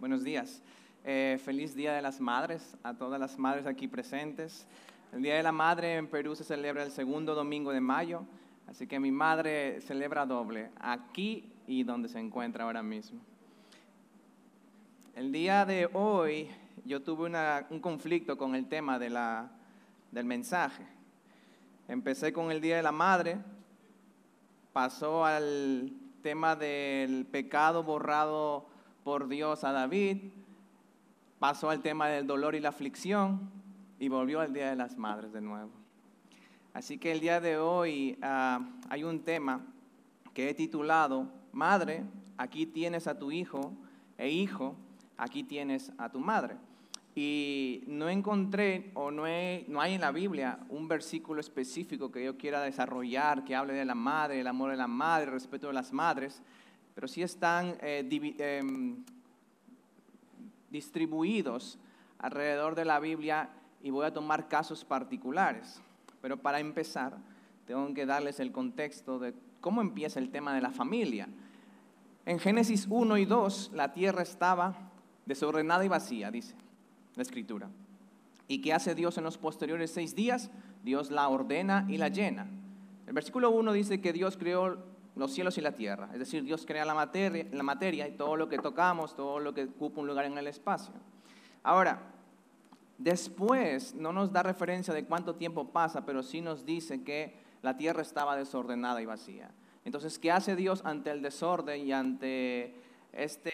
Buenos días. Eh, feliz Día de las Madres a todas las madres aquí presentes. El Día de la Madre en Perú se celebra el segundo domingo de mayo, así que mi madre celebra doble, aquí y donde se encuentra ahora mismo. El día de hoy yo tuve un conflicto con el tema de la, del mensaje. Empecé con el Día de la Madre, pasó al tema del pecado borrado por Dios a David, pasó al tema del dolor y la aflicción y volvió al Día de las Madres de nuevo. Así que el día de hoy ah, hay un tema que he titulado, Madre, aquí tienes a tu hijo, e hijo, aquí tienes a tu madre. Y no encontré o no, no, hay en la Biblia un versículo específico que yo quiera desarrollar que hable de la madre, el amor de la madre, el respeto de las madres, pero sí están eh, em, distribuidos alrededor de la Biblia y voy a tomar casos particulares. Pero para empezar, tengo que darles el contexto de cómo empieza el tema de la familia. En Génesis 1 y 2, la tierra estaba desordenada y vacía, dice la escritura. ¿Y qué hace Dios en los posteriores seis días? Dios la ordena y la llena. El versículo 1 dice que Dios creó los cielos y la tierra, es decir, Dios crea la materia, la materia y todo lo que tocamos, todo lo que ocupa un lugar en el espacio. Ahora, después no nos da referencia de cuánto tiempo pasa, pero sí nos dice que la tierra estaba desordenada y vacía. Entonces, ¿qué hace Dios ante el desorden y ante este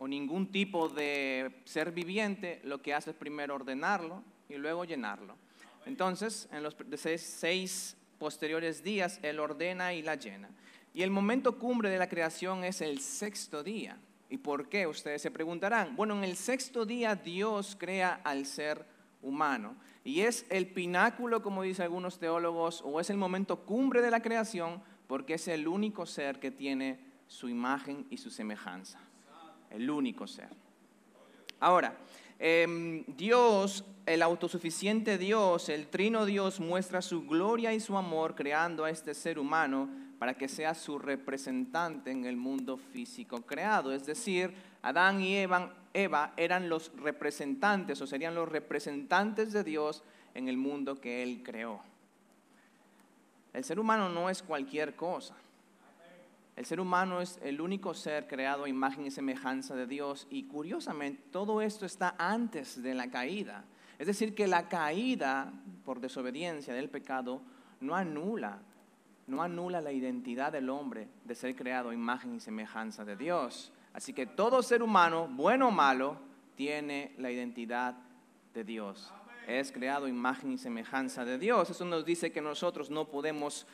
o ningún tipo de ser viviente, lo que hace es primero ordenarlo y luego llenarlo. Entonces, en los seis, posteriores días, Él ordena y la llena. Y el momento cumbre de la creación es el sexto día. ¿Y por qué? Ustedes se preguntarán. Bueno, en el sexto día Dios crea al ser humano. Y es el pináculo, como dicen algunos teólogos, o es el momento cumbre de la creación, porque es el único ser que tiene su imagen y su semejanza el único ser. Ahora, em, Dios, el autosuficiente Dios, el trino Dios, muestra su gloria y su amor creando a este ser humano para que sea su representante en el mundo físico creado. Es decir, Adán y Eva, Eva eran los representantes o serían los representantes de Dios en el mundo que Él creó. El ser humano no es cualquier cosa. El ser humano es el único ser creado a imagen y semejanza de Dios y curiosamente todo esto está antes de la caída. Es decir, que la caída por desobediencia del pecado no anula, no anula la identidad del hombre de ser creado a imagen y semejanza de Dios. Así que todo ser humano, bueno o malo, tiene la identidad de Dios. Es creado imagen y semejanza de Dios. Eso nos dice que nosotros no podemos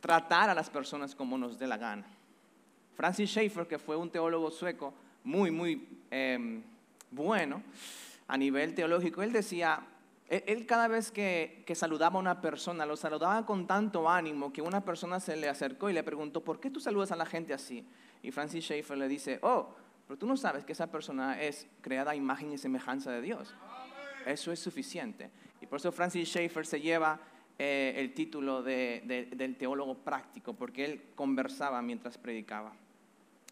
tratar a las personas como nos dé la gana. Francis Schaeffer, que fue un teólogo sueco muy, muy em, bueno a nivel teológico, él decía, él, cada vez que, que, saludaba a una persona, lo saludaba con tanto ánimo que una persona se le acercó y le preguntó, ¿por qué tú saludas a la gente así? Y Francis Schaeffer le dice, oh, pero tú no sabes que esa persona es creada a imagen y semejanza de Dios. Eso es suficiente. Y por eso Francis Schaeffer se lleva eh, el título del teólogo práctico, porque él conversaba mientras predicaba.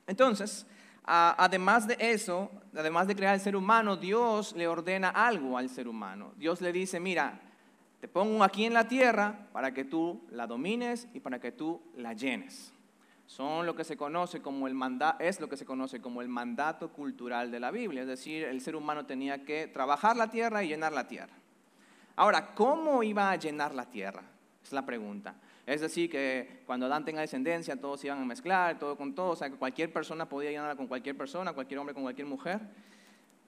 Entonces, además de eso, además de crear el ser humano, Dios le ordena algo al ser humano. Dios le dice, mira, te pongo aquí en la tierra para que tú la domines y para que tú la llenes. Son lo que se conoce como el es lo que se conoce como el mandato cultural de la Biblia, es decir, el ser humano tenía que trabajar la tierra y llenar la tierra. Ahora, ¿cómo iba a llenar la tierra? Es la pregunta. Es decir, que cuando Adán tenga descendencia, todos iban a mezclar, todo con todo, o sea, que cualquier persona podía llenarla con cualquier persona, cualquier hombre con cualquier mujer.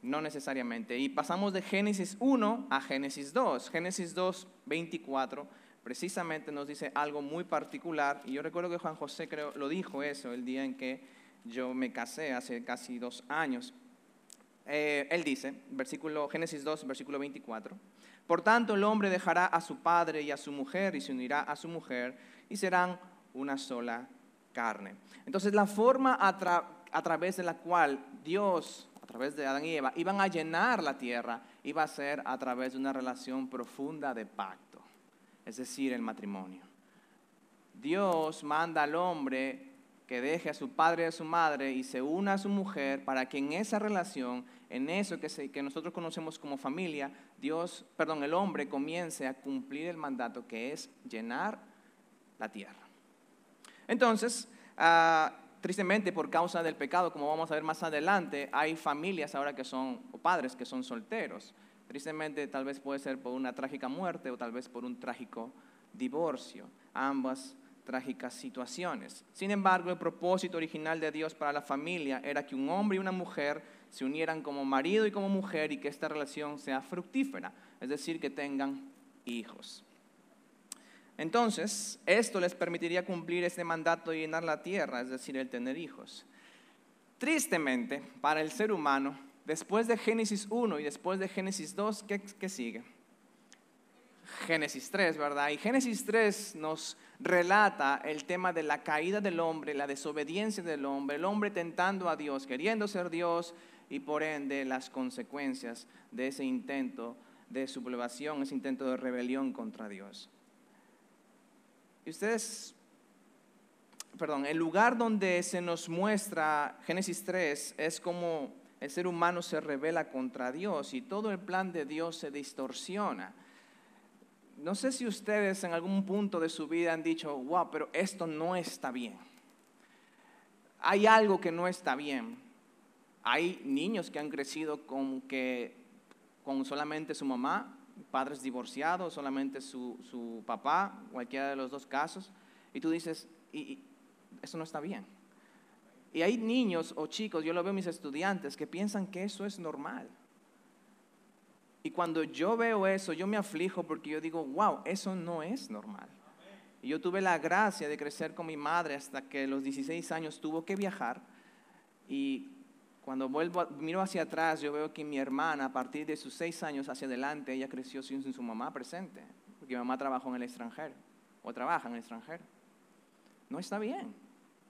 No necesariamente. Y pasamos de Génesis 1 a Génesis 2. Génesis 2, 24, precisamente nos dice algo muy particular. Y yo recuerdo que Juan José creo, lo dijo eso el día en que yo me casé, hace casi dos años. Eh, él dice, versículo, Génesis 2, versículo 24. Por tanto, el hombre dejará a su padre y a su mujer y se unirá a su mujer y serán una sola carne. Entonces, la forma a, través de la cual Dios, a través de Adán y Eva, iban a llenar la tierra, iba a ser a través de una relación profunda de pacto, es decir, el matrimonio. Dios manda al hombre que deje a su padre y a su madre y se una a su mujer para que en esa relación, en eso que, nosotros conocemos como familia, Dios, perdón, el hombre comience a cumplir el mandato que es llenar la tierra. Entonces, ah, tristemente por causa del pecado, como vamos a ver más adelante, hay familias ahora que son, o padres que son solteros. Tristemente tal vez puede ser por una trágica muerte o tal vez por un trágico divorcio. Ambas trágicas situaciones. Sin embargo, el propósito original de Dios para la familia era que un hombre y una mujer se unieran como marido y como mujer y que esta relación sea fructífera, es decir, que tengan hijos. Entonces, esto les permitiría cumplir este mandato de llenar la tierra, es decir, el tener hijos. Tristemente, para el ser humano, después de Génesis 1 y después de Génesis 2, ¿qué, sigue? Génesis 3, ¿verdad? Y Génesis 3 nos relata el tema de la caída del hombre, la desobediencia del hombre, el hombre tentando a Dios, queriendo ser Dios y por ende las consecuencias de ese intento de sublevación, ese intento de rebelión contra Dios. Y ustedes, perdón, el lugar donde se nos muestra Génesis 3 es como el ser humano se revela contra Dios y todo el plan de Dios se distorsiona. No sé si ustedes en algún punto de su vida han dicho, wow, pero esto no está bien. Hay algo que no está bien. Hay niños que han crecido con, que, con solamente su mamá, padres divorciados, solamente su, su papá, cualquiera de los dos casos, y tú dices, y, eso no está bien. Y hay niños o chicos, yo lo veo mis estudiantes, que piensan que eso es normal. Y cuando yo veo eso, yo me aflijo porque yo digo, wow, eso no es normal. Y yo tuve la gracia de crecer con mi madre hasta que a los 16 años tuvo que viajar. Y cuando vuelvo, miro hacia atrás, yo veo que mi hermana, a partir de sus 6 años hacia adelante, ella creció sin su mamá presente. Porque mi mamá trabajó en el extranjero, o trabaja en el extranjero. No está bien.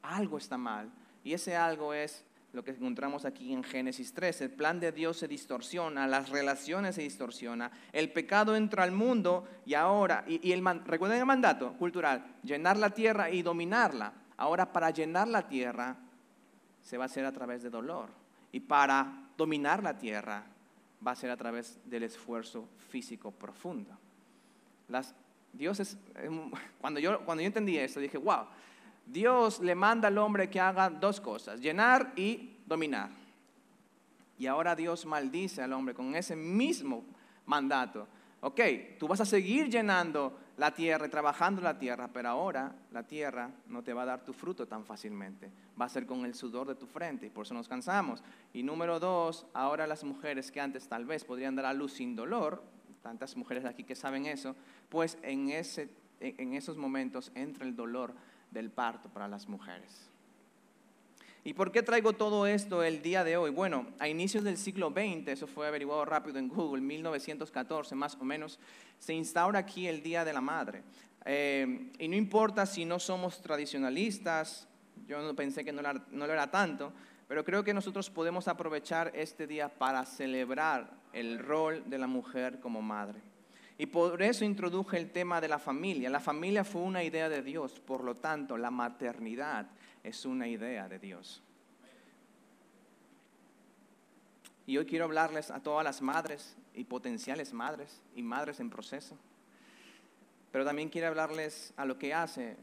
Algo está mal. Y ese algo es lo que encontramos aquí en Génesis 3. El plan de Dios se distorsiona, las relaciones se distorsionan, el pecado entra al mundo y ahora, y, el, recuerden el mandato cultural, llenar la tierra y dominarla. Ahora para llenar la tierra se va a hacer a través de dolor y para dominar la tierra va a ser a través del esfuerzo físico profundo. Las, Dios cuando yo, cuando yo entendí esto, dije, wow, Dios le manda al hombre que haga dos cosas, llenar y dominar. Y ahora Dios maldice al hombre con ese mismo mandato. Ok, tú vas a seguir llenando la tierra trabajando la tierra, pero ahora la tierra no te va a dar tu fruto tan fácilmente. Va a ser con el sudor de tu frente y por eso nos cansamos. Y número dos, ahora las mujeres que antes tal vez podrían dar a luz sin dolor, tantas mujeres aquí que saben eso, pues en, ese, en esos momentos entra el dolor del parto para las mujeres. ¿Y por qué traigo todo esto el día de hoy? Bueno, a inicios del siglo XX, eso fue averiguado rápido en Google, 1914 más o menos, se instaura aquí el Día de la Madre. Eh, y no importa si no somos tradicionalistas, yo no pensé que no, no lo era tanto, pero creo que nosotros podemos aprovechar este día para celebrar el rol de la mujer como madre. Y por eso introduje el tema de la familia. La familia fue una idea de Dios, por lo tanto, la maternidad es una idea de Dios. Y hoy quiero hablarles a todas las madres y potenciales madres y madres en proceso. Pero también quiero hablarles a lo que hace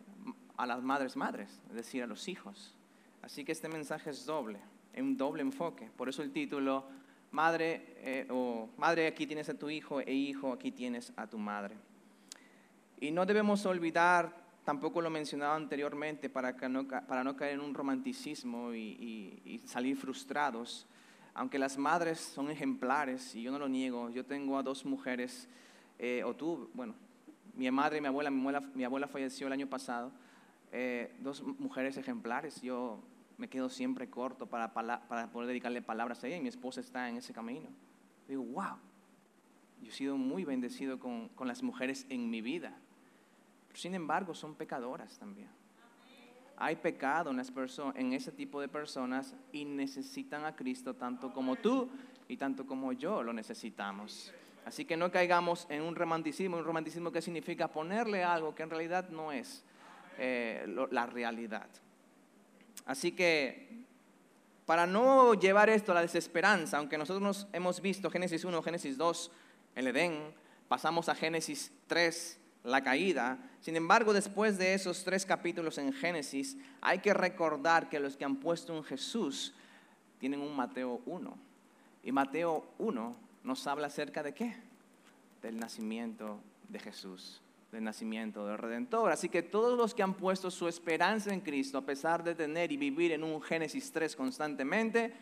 a las madres madres, es decir, a los hijos. Así que este mensaje es doble, un doble enfoque. Por eso el título madre, eh, o madre, aquí tienes a tu hijo, e hijo, aquí tienes a tu madre. Y no debemos olvidar, tampoco lo mencionaba anteriormente, para, no, caer en un romanticismo y, salir frustrados, aunque las madres son ejemplares, y yo no lo niego, yo tengo a dos mujeres, eh, o tú, bueno, mi madre y mi abuela, mi abuela, falleció el año pasado, eh, dos mujeres ejemplares, yo me quedo siempre corto para, poder dedicarle palabras a ella y mi esposa está en ese camino. Digo, wow, yo he sido muy bendecido con las mujeres en mi vida. Sin embargo, son pecadoras también. Hay pecado en, las en ese tipo de personas y necesitan a Cristo tanto como tú y tanto como yo lo necesitamos. Así que no caigamos en un romanticismo, un romanticismo que significa ponerle algo que en realidad no es eh, la realidad. Así que para no llevar esto a la desesperanza, aunque nosotros hemos visto Génesis 1, Génesis 2, el Edén, pasamos a Génesis 3, la caída. Sin embargo, después de esos tres capítulos en Génesis, hay que recordar que los que han puesto en Jesús tienen un Mateo 1. Y Mateo 1 nos habla acerca de qué? Del nacimiento de Jesús, del nacimiento del Redentor. Así que todos los que han puesto su esperanza en Cristo, a pesar de tener y vivir en un Génesis 3 constantemente,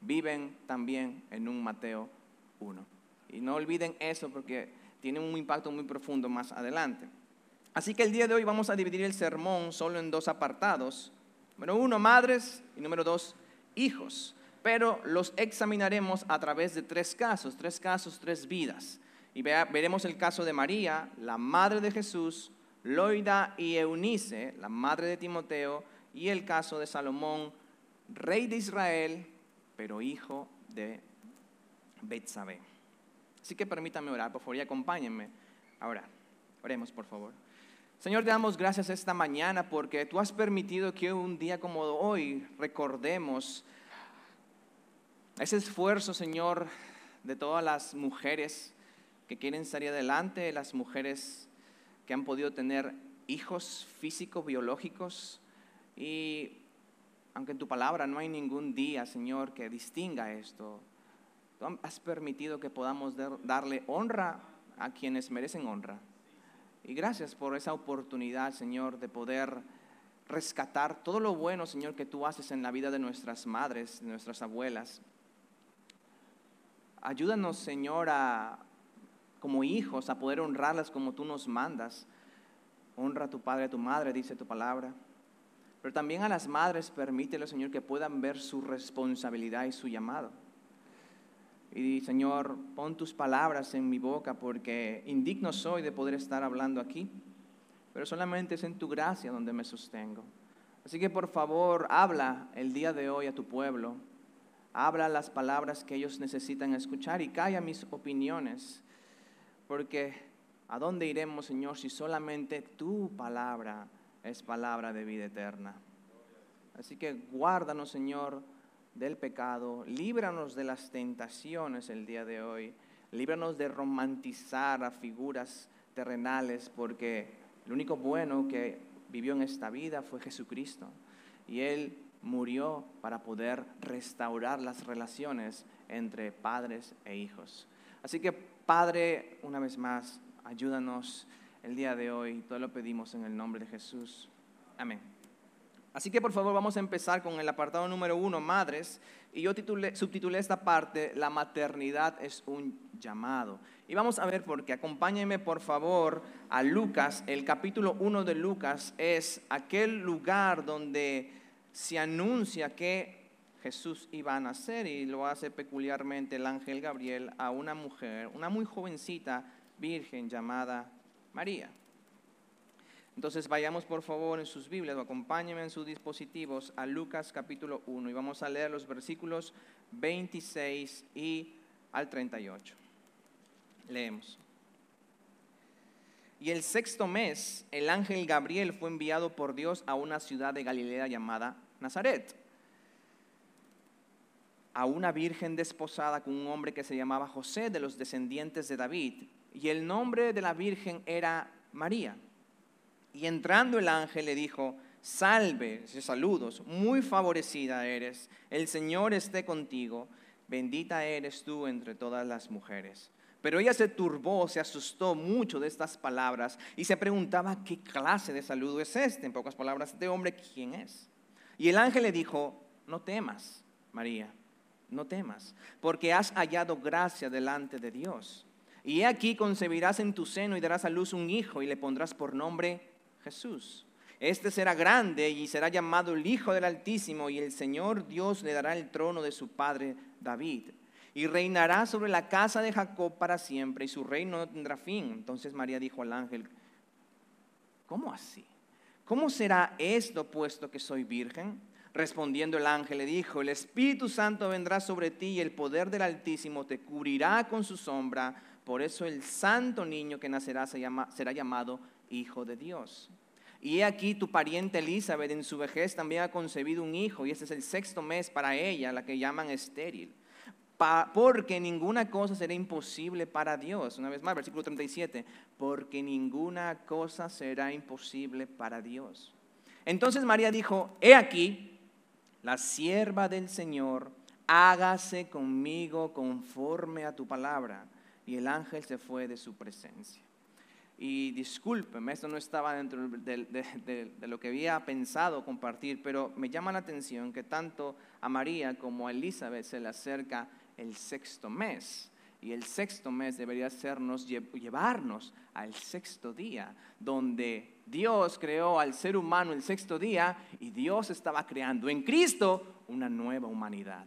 viven también en un Mateo 1. Y no olviden eso porque tiene un impacto muy profundo más adelante. Así que el día de hoy vamos a dividir el sermón solo en dos apartados. Número uno, madres y número dos, hijos. Pero los examinaremos a través de tres casos, tres casos, tres vidas. Y veremos el caso de María, la madre de Jesús, Loida y Eunice, la madre de Timoteo, y el caso de Salomón, rey de Israel, pero hijo de Betsabé. Así que permítanme orar, por favor, y acompáñenme a orar. Oremos, por favor. Señor, te damos gracias esta mañana porque tú has permitido que un día como hoy recordemos ese esfuerzo, Señor, de todas las mujeres que quieren salir adelante, las mujeres que han podido tener hijos físicos, biológicos. Y aunque en tu palabra no hay ningún día, Señor, que distinga esto, Tú has permitido que podamos darle honra a quienes merecen honra. Y gracias por esa oportunidad, Señor, de poder rescatar todo lo bueno, Señor, que tú haces en la vida de nuestras madres, de nuestras abuelas. Ayúdanos, Señor, a, como hijos, a poder honrarlas como tú nos mandas. Honra a tu padre, a tu madre, dice tu palabra. Pero también a las madres, permítelo, Señor, que puedan ver su responsabilidad y su llamado. Y Señor, pon tus palabras en mi boca porque indigno soy de poder estar hablando aquí, pero solamente es en tu gracia donde me sostengo. Así que por favor, habla el día de hoy a tu pueblo, habla las palabras que ellos necesitan escuchar y calla mis opiniones, porque ¿a dónde iremos, Señor, si solamente tu palabra es palabra de vida eterna? Así que guárdanos, Señor, del pecado, líbranos de las tentaciones el día de hoy, líbranos de romantizar a figuras terrenales, porque el único bueno que vivió en esta vida fue Jesucristo. Y Él murió para poder restaurar las relaciones entre padres e hijos. Así que, Padre, una vez más, ayúdanos el día de hoy. Todo lo pedimos en el nombre de Jesús. Amén. Así que por favor vamos a empezar con el apartado número uno, madres. Y yo subtitulé esta parte, la maternidad es un llamado. Y vamos a ver por qué. Acompáñenme por favor a Lucas. El capítulo uno de Lucas es aquel lugar donde se anuncia que Jesús iba a nacer y lo hace peculiarmente el ángel Gabriel a una mujer, una muy jovencita virgen llamada María. Entonces vayamos por favor en sus Biblias o acompáñenme en sus dispositivos a Lucas capítulo 1 y vamos a leer los versículos 26 y al 38. Leemos. Y el sexto mes, el ángel Gabriel fue enviado por Dios a una ciudad de Galilea llamada Nazaret, a una virgen desposada con un hombre que se llamaba José de los descendientes de David, y el nombre de la virgen era María. Y entrando el ángel le dijo, salve, saludos, muy favorecida eres, el Señor esté contigo, bendita eres tú entre todas las mujeres. Pero ella se turbó, se asustó mucho de estas palabras y se preguntaba qué clase de saludo es este. En pocas palabras, este hombre, ¿quién es? Y el ángel le dijo, no temas, María, no temas, porque has hallado gracia delante de Dios. Y he aquí concebirás en tu seno y darás a luz un hijo y le pondrás por nombre Jesús. Este será grande y será llamado el Hijo del Altísimo y el Señor Dios le dará el trono de su padre David. Y reinará sobre la casa de Jacob para siempre y su reino no tendrá fin. Entonces María dijo al ángel, ¿cómo así? ¿Cómo será esto puesto que soy virgen? Respondiendo el ángel le dijo, el Espíritu Santo vendrá sobre ti y el poder del Altísimo te cubrirá con su sombra. Por eso el santo niño que nacerá será llamado Hijo de Dios. Y he aquí tu pariente Elizabeth en su vejez también ha concebido un hijo y este es el sexto mes para ella, la que llaman estéril. porque ninguna cosa será imposible para Dios. Una vez más, versículo 37, porque ninguna cosa será imposible para Dios. Entonces María dijo, he aquí, la sierva del Señor, hágase conmigo conforme a tu palabra. Y el ángel se fue de su presencia. Y discúlpeme, esto no estaba dentro de, lo que había pensado compartir, pero me llama la atención que tanto a María como a Elizabeth se le acerca el sexto mes. Y el sexto mes debería hacernos llevarnos al sexto día, donde Dios creó al ser humano el sexto día y Dios estaba creando en Cristo una nueva humanidad.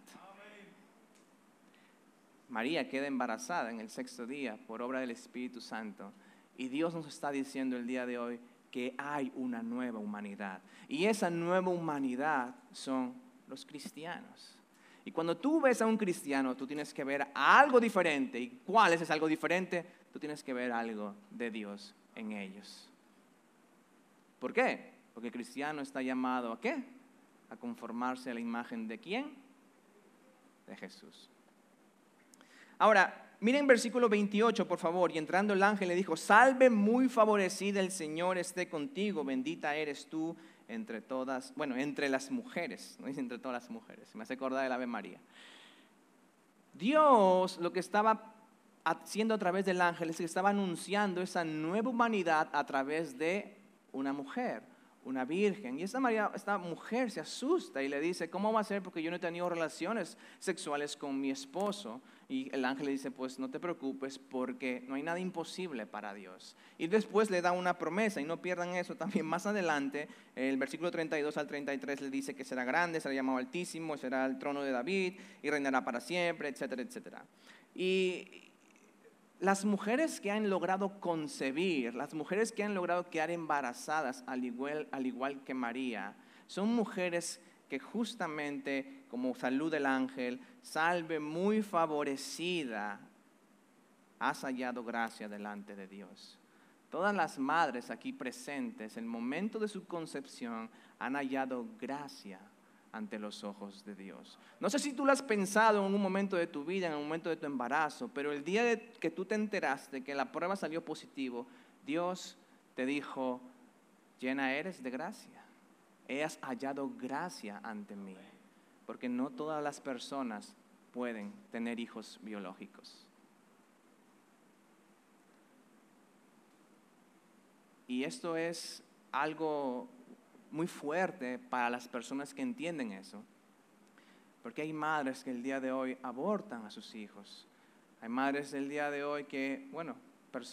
María queda embarazada en el sexto día por obra del Espíritu Santo y Dios nos está diciendo el día de hoy que hay una nueva humanidad. Y esa nueva humanidad son los cristianos. Y cuando tú ves a un cristiano, tú tienes que ver algo diferente. ¿Y cuál es ese algo diferente? Tú tienes que ver algo de Dios en ellos. ¿Por qué? Porque el cristiano está llamado a qué? A conformarse a la imagen de quién? De Jesús. Ahora, Miren versículo 28, por favor. Y entrando el ángel le dijo, salve muy favorecida, el Señor esté contigo, bendita eres tú entre todas, bueno, entre las mujeres, no dice entre todas las mujeres, me hace acordar del Ave María. Dios lo que estaba haciendo a través del ángel es que estaba anunciando esa nueva humanidad a través de una mujer una virgen. Y esta, María, esta mujer se asusta y le dice, ¿cómo va a ser? Porque yo no he tenido relaciones sexuales con mi esposo. Y el ángel le dice, pues no te preocupes porque no hay nada imposible para Dios. Y después le da una promesa y no pierdan eso también más adelante. El versículo 32 al 33 le dice que será grande, será llamado altísimo, será el trono de David y reinará para siempre, etcétera, etcétera. Y, las mujeres que han logrado concebir, las mujeres que han logrado quedar embarazadas al igual, al igual que María, son mujeres que justamente, como salud del ángel, salve muy favorecida, has hallado gracia delante de Dios. Todas las madres aquí presentes, en el momento de su concepción, han hallado gracia ante los ojos de Dios. No sé si tú lo has pensado en un momento de tu vida, en un momento de tu embarazo, pero el día que tú te enteraste que la prueba salió positivo, Dios te dijo, llena eres de gracia. Has hallado gracia ante mí, porque no todas las personas pueden tener hijos biológicos. Y esto es algo muy fuerte para las personas que entienden eso. Porque hay madres que el día de hoy abortan a sus hijos. Hay madres del día de hoy que, bueno,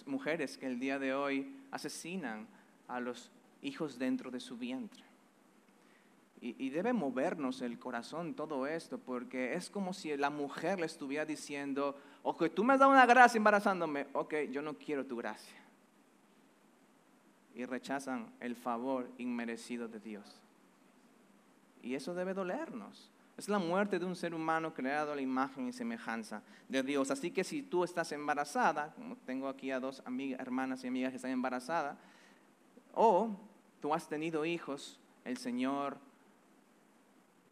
mujeres que el día de hoy asesinan a los hijos dentro de su vientre. Y, y, debe movernos el corazón todo esto, porque es como si la mujer le estuviera diciendo, ok, tú me has dado una gracia embarazándome, ok, yo no quiero tu gracia y rechazan el favor inmerecido de Dios. Y eso debe dolernos. Es la muerte de un ser humano creado a la imagen y semejanza de Dios. Así que si tú estás embarazada, como tengo aquí a dos amigas, hermanas y amigas que están embarazadas, o tú has tenido hijos, el Señor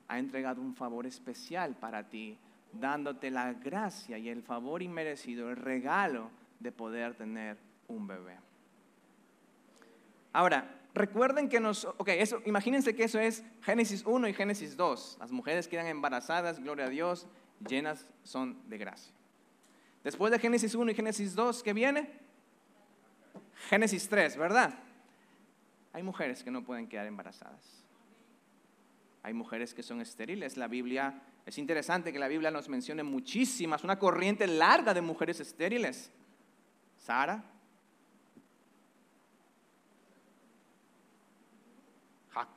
ha entregado un favor especial para ti, dándote la gracia y el favor inmerecido, el regalo de poder tener un bebé. Ahora, recuerden que nos, ok, eso, imagínense que eso es Génesis 1 y Génesis 2. Las mujeres quedan embarazadas, gloria a Dios, llenas son de gracia. Después de Génesis 1 y Génesis 2, ¿qué viene? Génesis 3, ¿verdad? Hay mujeres que no pueden quedar embarazadas. Hay mujeres que son estériles. La Biblia, es interesante que la Biblia nos mencione muchísimas, una corriente larga de mujeres estériles. Sara,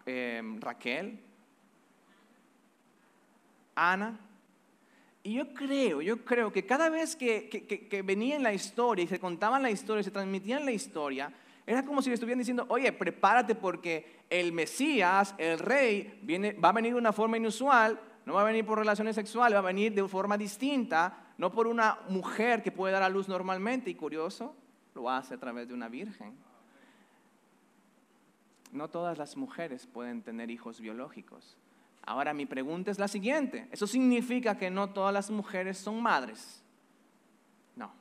Em, Raquel, Ana. Y yo creo, yo creo que cada vez que, que, en la historia y se contaban la historia, se transmitían la historia, era como si le estuvieran diciendo, oye, prepárate porque el Mesías, el rey, viene, va a venir de una forma inusual, no va a venir por relaciones sexuales, va a venir de forma distinta, no por una mujer que puede dar a luz normalmente, y curioso, lo hace a través de una virgen. No todas las mujeres pueden tener hijos biológicos. Ahora mi pregunta es la siguiente. ¿Eso significa que no todas las mujeres son madres? No.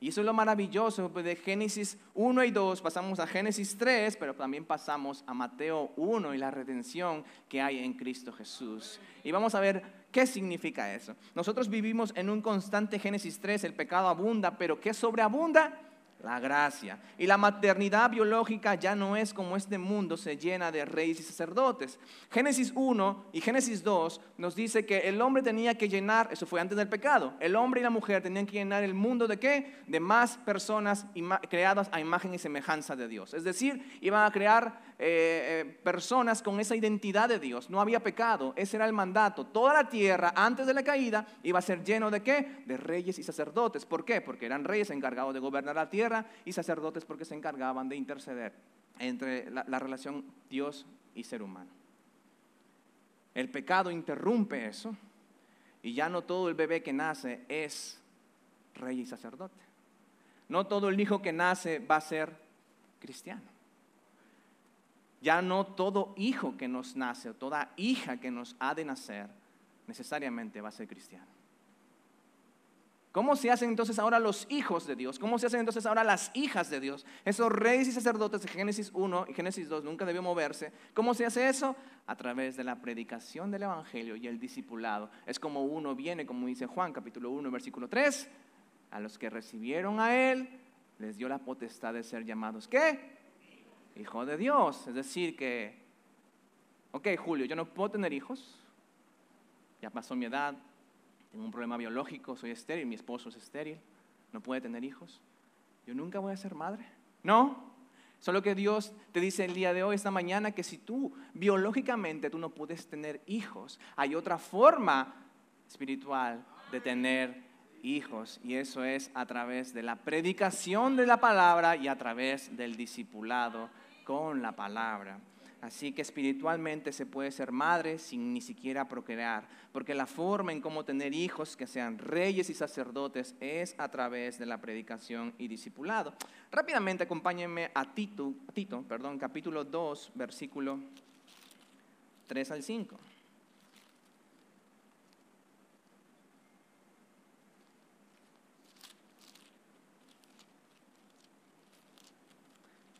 Y eso es lo maravilloso pues, de Génesis 1 y 2, pasamos a Génesis 3, pero también pasamos a Mateo 1 y la redención que hay en Cristo Jesús. Y vamos a ver qué significa eso. Nosotros vivimos en un constante Génesis 3, el pecado abunda, pero ¿qué sobreabunda? La gracia. Y la maternidad biológica ya no es como este mundo se llena de reyes y sacerdotes. Génesis 1 y Génesis 2 nos dice que el hombre tenía que llenar, eso fue antes del pecado, el hombre y la mujer tenían que llenar el mundo de qué? De más personas creadas a imagen y semejanza de Dios. Es decir, iban a crear eh, eh, personas con esa identidad de Dios. No había pecado, ese era el mandato. Toda la tierra antes de la caída iba a ser lleno de qué? De reyes y sacerdotes. ¿Por qué? Porque eran reyes encargados de gobernar la tierra y sacerdotes porque se encargaban de interceder entre la, la relación Dios y ser humano. El pecado interrumpe eso y ya no todo el bebé que nace es rey y sacerdote. No todo el hijo que nace va a ser cristiano. Ya no todo hijo que nos nace o toda hija que nos ha de nacer necesariamente va a ser cristiano. ¿Cómo se hacen entonces ahora los hijos de Dios? ¿Cómo se hacen entonces ahora las hijas de Dios? Esos reyes y sacerdotes de Génesis 1 y Génesis 2 nunca debió moverse. ¿Cómo se hace eso? A través de la predicación del Evangelio y el discipulado. Es como uno viene, como dice Juan capítulo 1 versículo 3, a los que recibieron a Él, les dio la potestad de ser llamados, ¿qué? Hijo de Dios. Es decir, que, ok, Julio, yo no puedo tener hijos, ya pasó mi edad, tengo un problema biológico, soy estéril, mi esposo es estéril, no puede tener hijos. Yo nunca voy a ser madre. No, solo que Dios te dice el día de hoy, esta mañana, que si tú biológicamente tú no puedes tener hijos, hay otra forma espiritual de tener hijos. Y eso es a través de la predicación de la palabra y a través del discipulado con la palabra. Así que espiritualmente se puede ser madre sin ni siquiera procrear, porque la forma en cómo tener hijos que sean reyes y sacerdotes es a través de la predicación y discipulado. Rápidamente acompáñenme a Tito, Tito perdón, capítulo 2, versículo 3 al 5.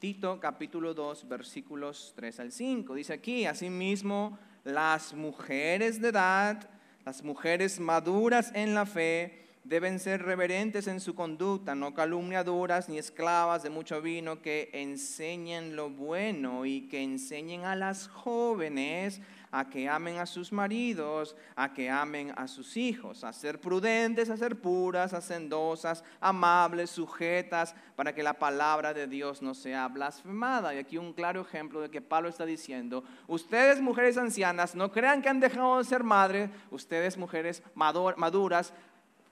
Tito capítulo 2 versículos 3 al 5. Dice aquí, asimismo, las mujeres de edad, las mujeres maduras en la fe, deben ser reverentes en su conducta, no calumniadoras ni esclavas de mucho vino, que enseñen lo bueno y que enseñen a las jóvenes a que amen a sus maridos, a que amen a sus hijos, a ser prudentes, a ser puras, hacendosas, amables, sujetas, para que la palabra de Dios no sea blasfemada. Y aquí un claro ejemplo de que Pablo está diciendo, ustedes mujeres ancianas, no crean que han dejado de ser madres, ustedes mujeres maduras,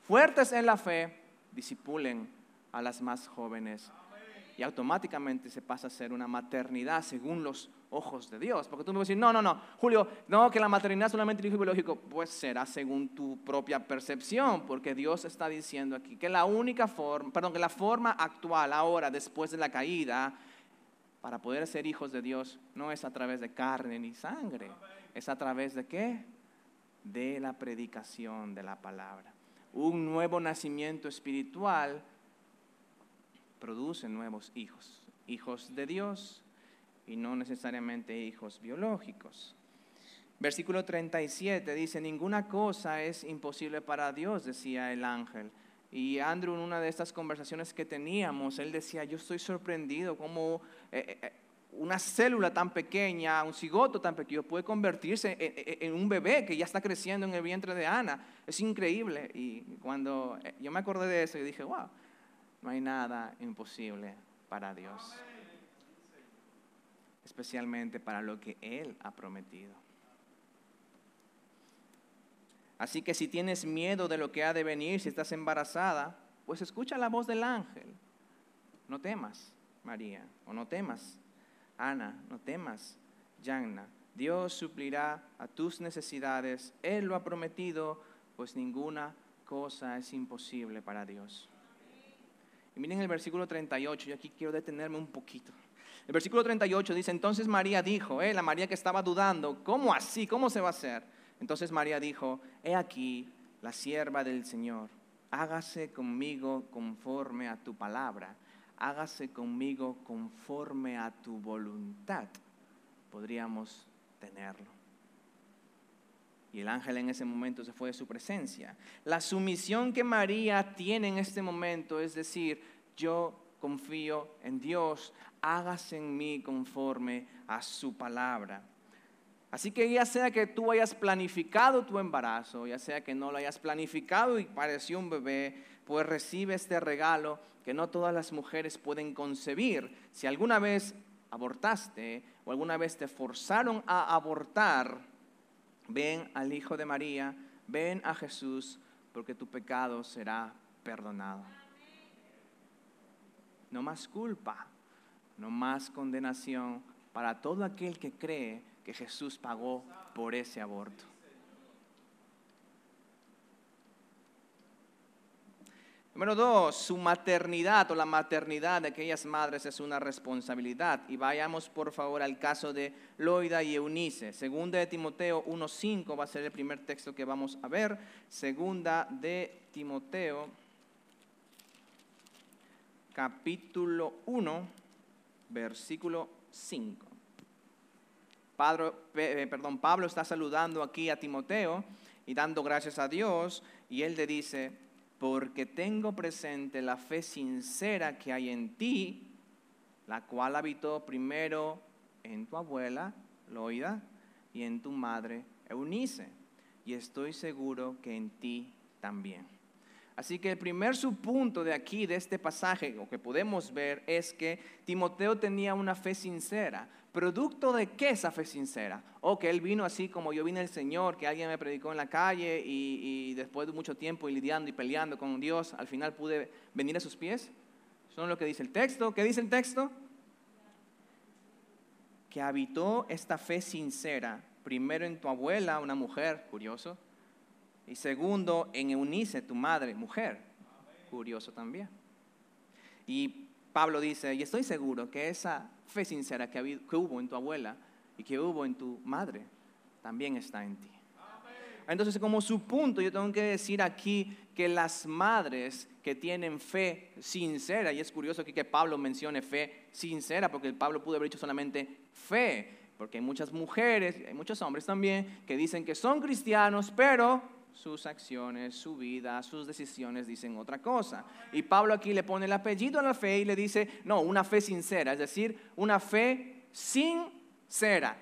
fuertes en la fe, disipulen a las más jóvenes y automáticamente se pasa a ser una maternidad según los ojos de Dios. Porque tú me vas a decir, no, no, no, Julio, no, que la maternidad es solamente el hijo biológico. Pues será según tu propia percepción, porque Dios está diciendo aquí que la única forma, perdón, que la forma actual ahora, después de la caída, para poder ser hijos de Dios, no es a través de carne ni sangre, es a través de qué? De la predicación de la palabra. Un nuevo nacimiento espiritual producen nuevos hijos, hijos de Dios y no necesariamente hijos biológicos. Versículo 37 dice, ninguna cosa es imposible para Dios, decía el ángel. Y Andrew en una de estas conversaciones que teníamos, él decía, yo estoy sorprendido como eh, eh, una célula tan pequeña, un cigoto tan pequeño puede convertirse en, un bebé que ya está creciendo en el vientre de Ana. Es increíble. Y cuando eh, yo me acordé de eso, y dije, wow, no hay nada imposible para Dios. Especialmente para lo que Él ha prometido. Así que si tienes miedo de lo que ha de venir, si estás embarazada, pues escucha la voz del ángel. No temas, María, o no temas, Ana, no temas, Yanna. Dios suplirá a tus necesidades. Él lo ha prometido, pues ninguna cosa es imposible para Dios. Y miren el versículo 38, y aquí quiero detenerme un poquito. El versículo 38 dice, entonces María dijo, eh, la María que estaba dudando, ¿cómo así? ¿Cómo se va a hacer? Entonces María dijo, he aquí la sierva del Señor, hágase conmigo conforme a tu palabra, hágase conmigo conforme a tu voluntad. Podríamos tenerlo. Y el ángel en ese momento se fue de su presencia. La sumisión que María tiene en este momento es decir, yo confío en Dios, hágase en mí conforme a su palabra. Así que ya sea que tú hayas planificado tu embarazo, ya sea que no lo hayas planificado y pareció un bebé, pues recibe este regalo que no todas las mujeres pueden concebir. Si alguna vez abortaste o alguna vez te forzaron a abortar, ven al Hijo de María, ven a Jesús, porque tu pecado será perdonado. No más culpa, no más condenación para todo aquel que cree que Jesús pagó por ese aborto. Número dos, su maternidad o la maternidad de aquellas madres es una responsabilidad. Y vayamos por favor al caso de Loida y Eunice. Segunda de Timoteo 1.5 va a ser el primer texto que vamos a ver. Segunda de Timoteo capítulo 1, versículo 5. Eh, perdón, Pablo está saludando aquí a Timoteo y dando gracias a Dios y él le dice, porque tengo presente la fe sincera que hay en ti, la cual habitó primero en tu abuela, Loida, y en tu madre, Eunice, y estoy seguro que en ti también. Así que el primer subpunto de aquí, de este pasaje, lo que podemos ver es que Timoteo tenía una fe sincera. ¿Producto de qué esa fe sincera? O que él vino así como yo vine el Señor, que alguien me predicó en la calle y, después de mucho tiempo y lidiando y peleando con Dios, al final pude venir a sus pies. Eso es lo que dice el texto. ¿Qué dice el texto? Que habitó esta fe sincera, primero en tu abuela, una mujer, curioso, y segundo en Eunice, tu madre, mujer, curioso también. Y Pablo dice, y estoy seguro que esa fe sincera que, hubo en tu abuela y que hubo en tu madre, también está en ti. Entonces, como su punto, yo tengo que decir aquí que las madres que tienen fe sincera, y es curioso aquí que Pablo mencione fe sincera, porque Pablo pudo haber dicho solamente fe, porque hay muchas mujeres, hay muchos hombres también, que dicen que son cristianos, pero sus acciones, su vida, sus decisiones dicen otra cosa. Y Pablo aquí le pone el apellido a la fe y le dice, no, una fe sincera, es decir, una fe sincera.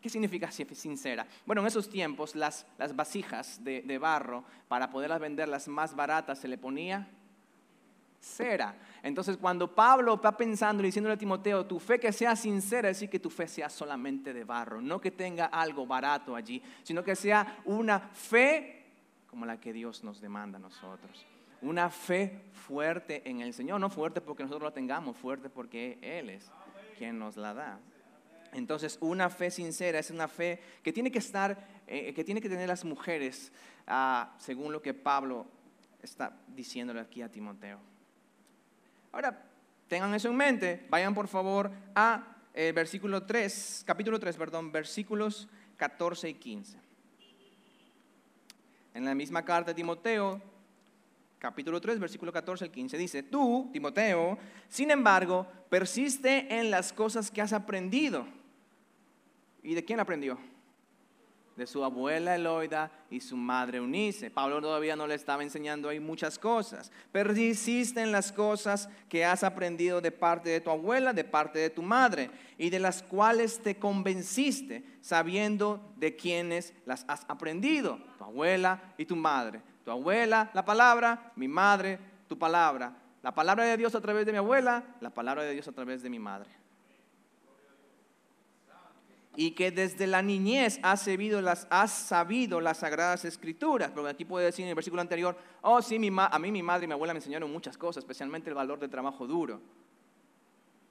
¿Qué significa sincera? Bueno, en esos tiempos las, las vasijas de, de barro, para poderlas vender las más baratas, se le ponía cera. Entonces, cuando Pablo está pensando y diciéndole a Timoteo, tu fe que sea sincera, es decir, que tu fe sea solamente de barro, no que tenga algo barato allí, sino que sea una fe como la que Dios nos demanda a nosotros. Una fe fuerte en el Señor, no fuerte porque nosotros la tengamos, fuerte porque Él es quien nos la da. Entonces, una fe sincera es una fe que tiene que estar, eh, que tiene que tener las mujeres, ah, según lo que Pablo está diciéndole aquí a Timoteo. Ahora, tengan eso en mente, vayan por favor a eh, versículo 3, capítulo 3, perdón, versículos 14 y 15. En la misma carta de Timoteo, capítulo 3, versículo 14 al 15, dice, tú, Timoteo, sin embargo, persiste en las cosas que has aprendido. ¿Y de quién aprendió? De su abuela Eloida y su madre Eunice. Pablo todavía no le estaba enseñando ahí muchas cosas. Persiste en las cosas que has aprendido de parte de tu abuela, de parte de tu madre, y de las cuales te convenciste, sabiendo de quiénes las has aprendido, tu abuela y tu madre. Tu abuela, la palabra, mi madre, tu palabra. La palabra de Dios a través de mi abuela, la palabra de Dios a través de mi madre y que desde la niñez has sabido las, sagradas escrituras. Porque aquí puede decir en el versículo anterior, oh sí, a mí mi madre y mi abuela me enseñaron muchas cosas, especialmente el valor del trabajo duro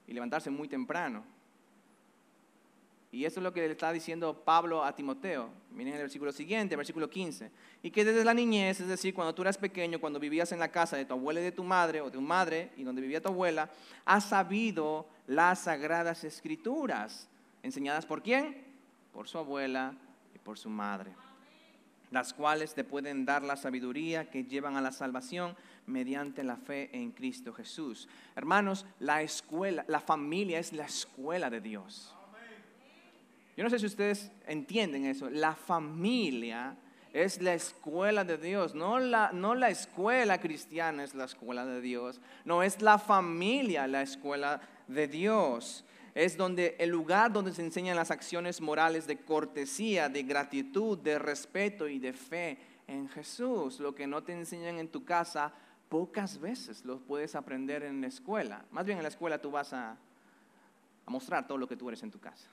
y levantarse muy temprano. Y eso es lo que le está diciendo Pablo a Timoteo. Miren el versículo siguiente, versículo 15. Y que desde la niñez, es decir, cuando tú eras pequeño, cuando vivías en la casa de tu abuela y de tu madre, o de tu madre, y donde vivía tu abuela, has sabido las sagradas escrituras. ¿Enseñadas por quién? Por su abuela y por su madre. Las cuales te pueden dar la sabiduría que llevan a la salvación mediante la fe en Cristo Jesús. Hermanos, la escuela, la familia es la escuela de Dios. Yo no sé si ustedes entienden eso. La familia es la escuela de Dios. No la, no la escuela cristiana es la escuela de Dios. No es la familia la escuela de Dios. Es donde el lugar donde se enseñan las acciones morales de cortesía, de gratitud, de respeto y de fe en Jesús. Lo que no te enseñan en tu casa, pocas veces lo puedes aprender en la escuela. Más bien en la escuela tú vas a, mostrar todo lo que tú eres en tu casa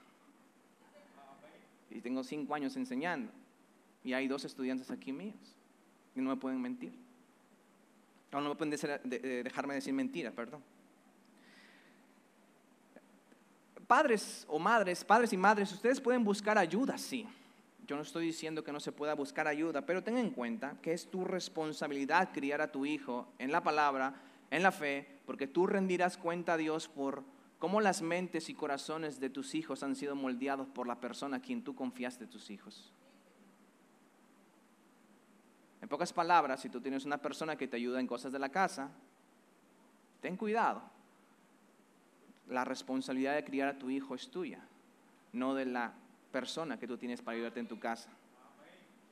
y tengo cinco años enseñando. Y hay dos estudiantes aquí míos. Y no me pueden mentir. No, no me pueden dejarme decir mentiras, perdón. Padres o madres, padres y madres, ustedes pueden buscar ayuda, sí. Yo no estoy diciendo que no se pueda buscar ayuda, pero ten en cuenta que es tu responsabilidad criar a tu hijo en la palabra, en la fe, porque tú rendirás cuenta a Dios por cómo las mentes y corazones de tus hijos han sido moldeados por la persona a quien tú confiaste tus hijos. En pocas palabras, si tú tienes una persona que te ayuda en cosas de la casa, ten cuidado. La responsabilidad de criar a tu hijo es tuya, no de la persona que tú tienes para ayudarte en tu casa.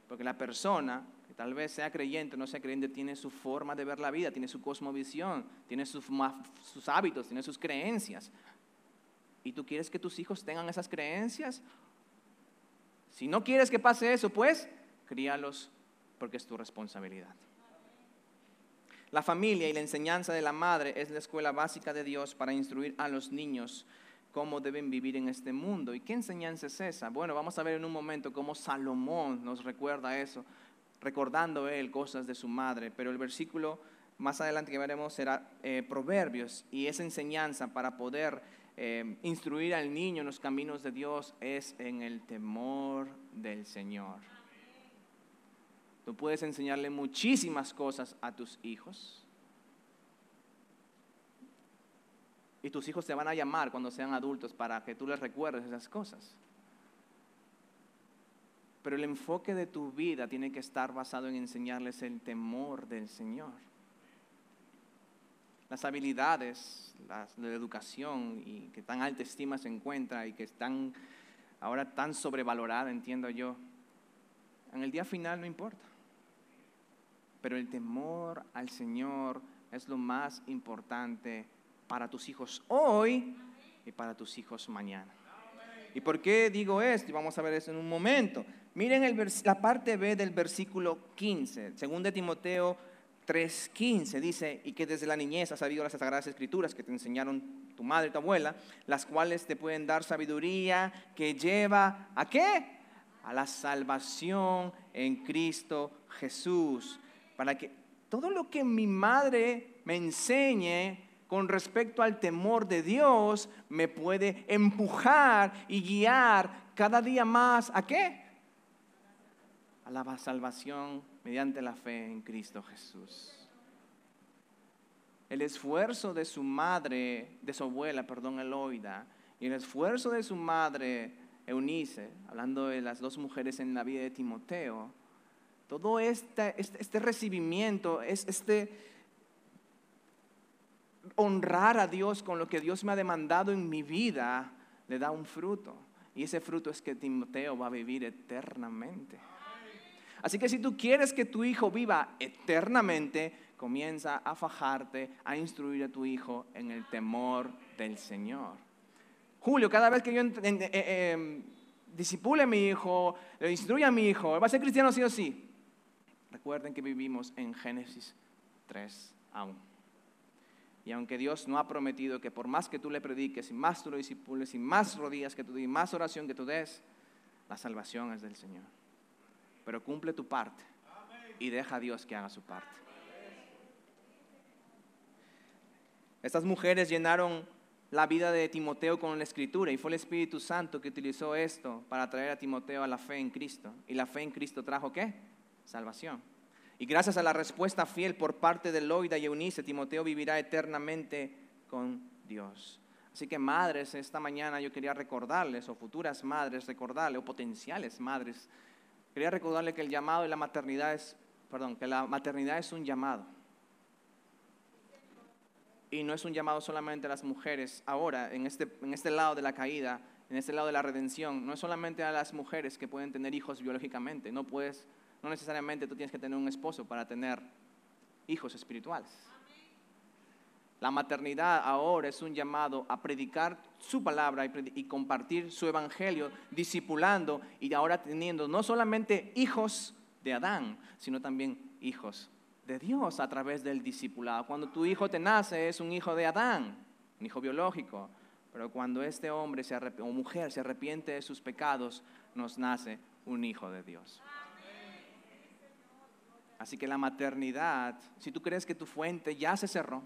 Porque la persona tal vez sea creyente o no sea creyente, tiene su forma de ver la vida, tiene su cosmovisión, tiene sus, sus hábitos, tiene sus creencias. ¿Y tú quieres que tus hijos tengan esas creencias? Si no quieres que pase eso, pues críalos porque es tu responsabilidad. La familia y la enseñanza de la madre es la escuela básica de Dios para instruir a los niños cómo deben vivir en este mundo. ¿Y qué enseñanza es esa? Bueno, vamos a ver en un momento cómo Salomón nos recuerda eso recordando él cosas de su madre, pero el versículo más adelante que veremos será eh, Proverbios y esa enseñanza para poder eh, instruir al niño en los caminos de Dios es en el temor del Señor. Tú puedes enseñarle muchísimas cosas a tus hijos. Y tus hijos te van a llamar cuando sean adultos para que tú les recuerdes esas cosas. Pero el enfoque de tu vida tiene que estar basado en enseñarles el temor del Señor. Las habilidades, la educación y que tan alta estima se encuentra y que están ahora tan sobrevalorada, entiendo yo, en el día final no importa. Pero el temor al Señor es lo más importante para tus hijos hoy y para tus hijos mañana. ¿Y por qué digo esto? Y vamos a ver eso en un momento. Miren la parte B del versículo 15, según de Timoteo 3:15, dice, y que desde la niñez has sabido las sagradas escrituras que te enseñaron tu madre y tu abuela, las cuales te pueden dar sabiduría que lleva a qué? A la salvación en Cristo Jesús. Para que todo lo que mi madre me enseñe con respecto al temor de Dios me puede empujar y guiar cada día más a qué? a la salvación mediante la fe en Cristo Jesús. El esfuerzo de su madre, de su abuela, perdón, Eloida, y el esfuerzo de su madre, Eunice, hablando de las dos mujeres en la vida de Timoteo, todo este, este, este recibimiento, es este honrar a Dios con lo que Dios me ha demandado en mi vida, le da un fruto. Y ese fruto es que Timoteo va a vivir eternamente. Así que si tú quieres que tu hijo viva eternamente, comienza a fajarte, a instruir a tu hijo en el temor del Señor. Julio, cada vez que yo eh, disipule a mi hijo, le instruya a mi hijo, ¿va a ser cristiano sí o sí? Recuerden que vivimos en Génesis 3 aún. Y aunque Dios no ha prometido que por más que tú le prediques, y más tú lo disipules, y más rodillas que tú des, y más oración que tú des, la salvación es del Señor pero cumple tu parte y deja a Dios que haga su parte. Estas mujeres llenaron la vida de Timoteo con la escritura y fue el Espíritu Santo que utilizó esto para traer a Timoteo a la fe en Cristo. Y la fe en Cristo trajo qué? Salvación. Y gracias a la respuesta fiel por parte de Loida y Eunice, Timoteo vivirá eternamente con Dios. Así que madres, esta mañana yo quería recordarles, o futuras madres, recordarles, o potenciales madres, quería recordarles que el llamado de la maternidad es, perdón, que la maternidad es un llamado. Y no es un llamado solamente a las mujeres. Ahora, en este, en este lado de la caída, en este lado de la redención, no es solamente a las mujeres que pueden tener hijos biológicamente. No puedes, no necesariamente tú tienes que tener un esposo para tener hijos espirituales. La maternidad ahora es un llamado a predicar su palabra y, compartir su evangelio, discipulando y ahora teniendo no solamente hijos de Adán, sino también hijos de Dios a través del discipulado. Cuando tu hijo te nace es un hijo de Adán, un hijo biológico, pero cuando este hombre o mujer se arrepiente de sus pecados, nos nace un hijo de Dios. Así que la maternidad, si tú crees que tu fuente ya se cerró,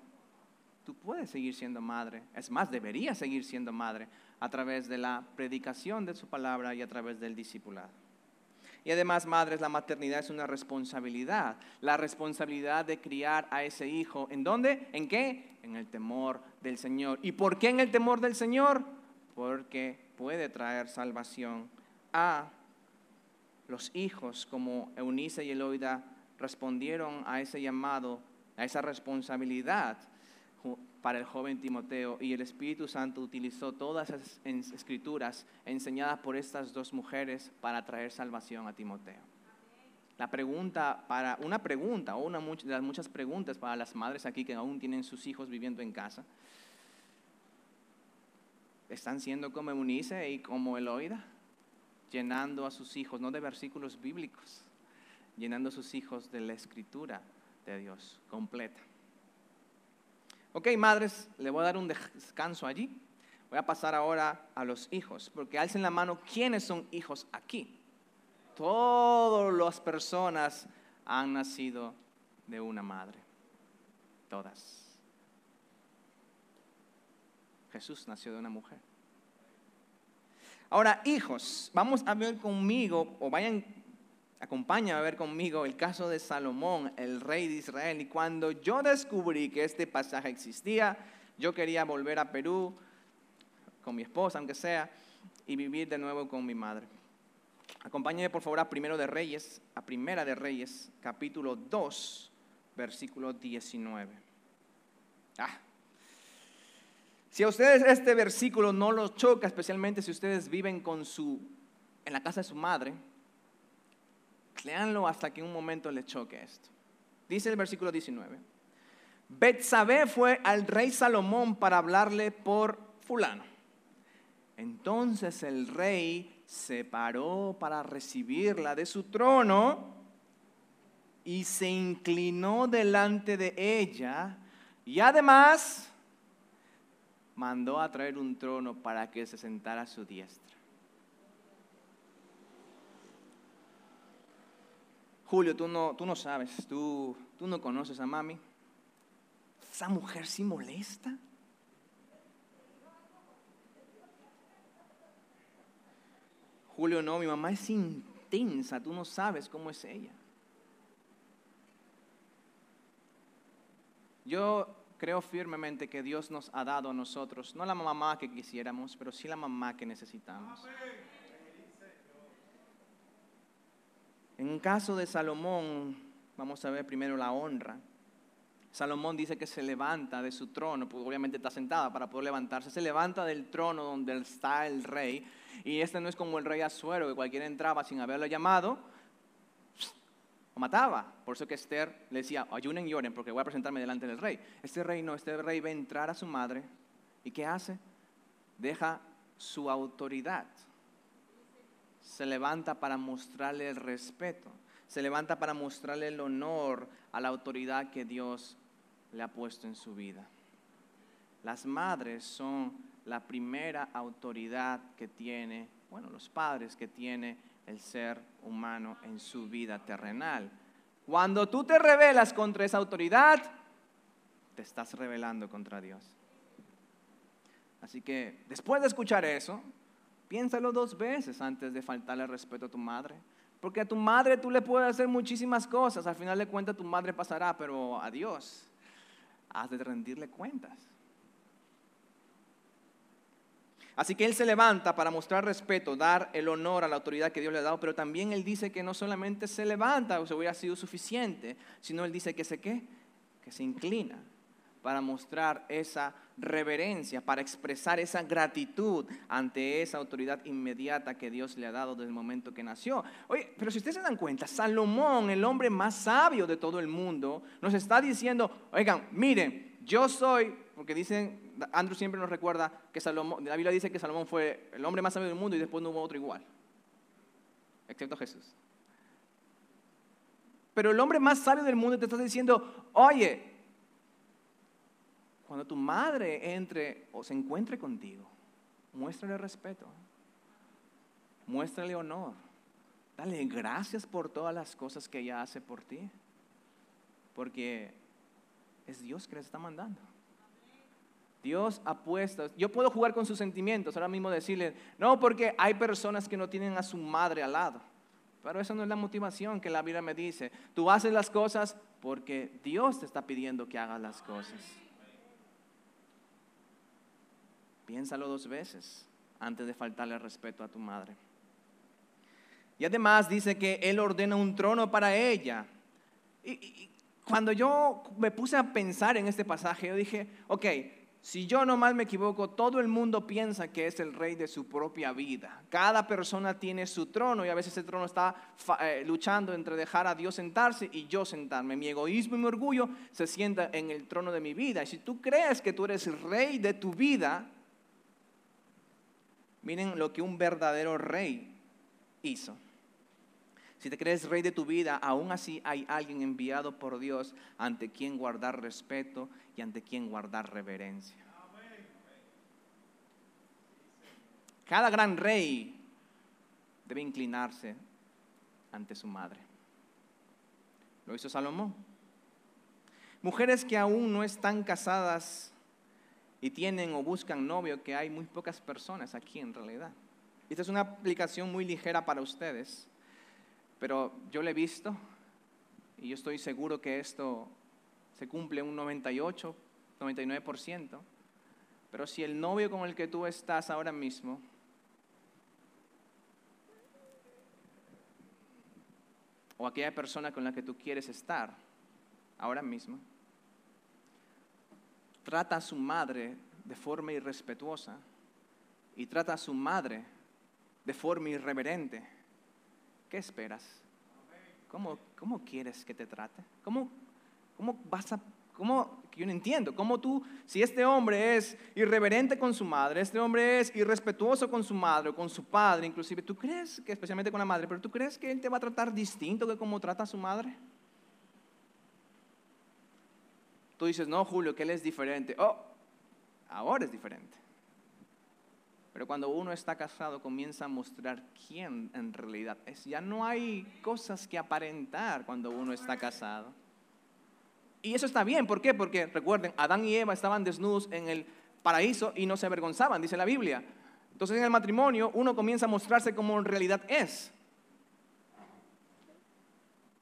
tú puedes seguir siendo madre. Es más, deberías seguir siendo madre a través de la predicación de su palabra y a través del discipulado. Y además, madres, la maternidad es una responsabilidad. La responsabilidad de criar a ese hijo. ¿En dónde? ¿En qué? En el temor del Señor. ¿Y por qué en el temor del Señor? Porque puede traer salvación a los hijos como Eunice y Eloida respondieron a ese llamado, a esa responsabilidad para el joven Timoteo y el Espíritu Santo utilizó todas esas escrituras enseñadas por estas dos mujeres para traer salvación a Timoteo. La pregunta para una pregunta o una de las muchas preguntas para las madres aquí que aún tienen sus hijos viviendo en casa. ¿Están siendo como Eunice y como Eloida? Llenando a sus hijos, no de versículos bíblicos, llenando a sus hijos de la escritura de Dios completa. Ok, madres, le voy a dar un descanso allí. Voy a pasar ahora a los hijos, porque alcen la mano, ¿quiénes son hijos aquí? Todas las personas han nacido de una madre. Todas. Jesús nació de una mujer. Ahora, hijos, vamos a ver conmigo, o vayan Acompáñame a ver conmigo el caso de Salomón, el rey de Israel. Y cuando yo descubrí que este pasaje existía, yo quería volver a Perú con mi esposa, aunque sea, y vivir de nuevo con mi madre. Acompáñame por favor a Primero de Reyes, a Primera de Reyes, capítulo 2, versículo 19. Ah. Si a ustedes este versículo no los choca, especialmente si ustedes viven con su, en la casa de su madre, Leanlo hasta que un momento le choque esto. Dice el versículo 19. Betsabé fue al rey Salomón para hablarle por fulano. Entonces el rey se paró para recibirla de su trono y se inclinó delante de ella y además mandó a traer un trono para que se sentara a su diestra. Julio, tú no, tú no sabes, tú, tú no conoces a mami. Esa mujer sí molesta. Julio, no, mi mamá es intensa, tú no sabes cómo es ella. Yo creo firmemente que Dios nos ha dado a nosotros, no la mamá que quisiéramos, pero sí la mamá que necesitamos. En caso de Salomón, vamos a ver primero la honra. Salomón dice que se levanta de su trono, pues obviamente está sentada para poder levantarse, se levanta del trono donde está el rey, y este no es como el rey Azuero, que cualquiera entraba sin haberlo llamado, o mataba. Por eso que Esther le decía, ayunen y oren, porque voy a presentarme delante del rey. Este rey no, este rey va a entrar a su madre, ¿y qué hace? Deja su autoridad se levanta para mostrarle el respeto, se levanta para mostrarle el honor a la autoridad que Dios le ha puesto en su vida. Las madres son la primera autoridad que tiene, bueno, los padres que tiene el ser humano en su vida terrenal. Cuando tú te rebelas contra esa autoridad, te estás rebelando contra Dios. Así que después de escuchar eso, piénsalo dos veces antes de faltarle respeto a tu madre. Porque a tu madre tú le puedes hacer muchísimas cosas. Al final de cuentas tu madre pasará, pero a Dios has de rendirle cuentas. Así que él se levanta para mostrar respeto, dar el honor a la autoridad que Dios le ha dado, pero también él dice que no solamente se levanta o se hubiera sido suficiente, sino él dice que se qué, que se inclina para mostrar esa reverencia, para expresar esa gratitud ante esa autoridad inmediata que Dios le ha dado desde el momento que nació. Oye, pero si ustedes se dan cuenta, Salomón, el hombre más sabio de todo el mundo, nos está diciendo, oigan, miren, yo soy, porque dicen, Andrew siempre nos recuerda que Salomón, la Biblia dice que Salomón fue el hombre más sabio del mundo y después no hubo otro igual, excepto Jesús. Pero el hombre más sabio del mundo te está diciendo, oye, cuando tu madre entre o se encuentre contigo, muéstrale respeto, muéstrale honor, dale gracias por todas las cosas que ella hace por ti, porque es Dios que les está mandando. Dios ha puesto, yo puedo jugar con sus sentimientos, ahora mismo decirle, no, porque hay personas que no tienen a su madre al lado. Pero esa no es la motivación que la Biblia me dice. Tú haces las cosas porque Dios te está pidiendo que hagas las cosas. Piénsalo dos veces antes de faltarle respeto a tu madre. Y además dice que Él ordena un trono para ella. Y, cuando yo me puse a pensar en este pasaje, yo dije, ok, si yo no mal me equivoco, todo el mundo piensa que es el rey de su propia vida. Cada persona tiene su trono y a veces ese trono está eh, luchando entre dejar a Dios sentarse y yo sentarme. Mi egoísmo y mi orgullo se sienta en el trono de mi vida. Y si tú crees que tú eres el rey de tu vida, Miren lo que un verdadero rey hizo. Si te crees rey de tu vida, aún así hay alguien enviado por Dios ante quien guardar respeto y ante quien guardar reverencia. Cada gran rey debe inclinarse ante su madre. Lo hizo Salomón. Mujeres que aún no están casadas y tienen o buscan novio, que hay muy pocas personas aquí en realidad. Esta es una aplicación muy ligera para ustedes, pero yo le he visto y yo estoy seguro que esto se cumple un 98, 99%. Pero si el novio con el que tú estás ahora mismo o aquella persona con la que tú quieres estar ahora mismo, trata a su madre de forma irrespetuosa y trata a su madre de forma irreverente, ¿qué esperas? ¿Cómo, cómo quieres que te trate? ¿Cómo, cómo vas a ¿Cómo? Yo no entiendo. ¿Cómo tú, si este hombre es irreverente con su madre, este hombre es irrespetuoso con su madre con su padre, inclusive, ¿tú crees que, especialmente con la madre, pero tú crees que él te va a tratar distinto que como trata a su madre? Tú dices, no, Julio, que él es diferente. Oh, ahora es diferente. Pero cuando uno está casado comienza a mostrar quién en realidad es. Ya no hay cosas que aparentar cuando uno está casado. Y eso está bien, ¿por qué? Porque recuerden, Adán y Eva estaban desnudos en el paraíso y no se avergonzaban, dice la Biblia. Entonces en el matrimonio uno comienza a mostrarse como en realidad es.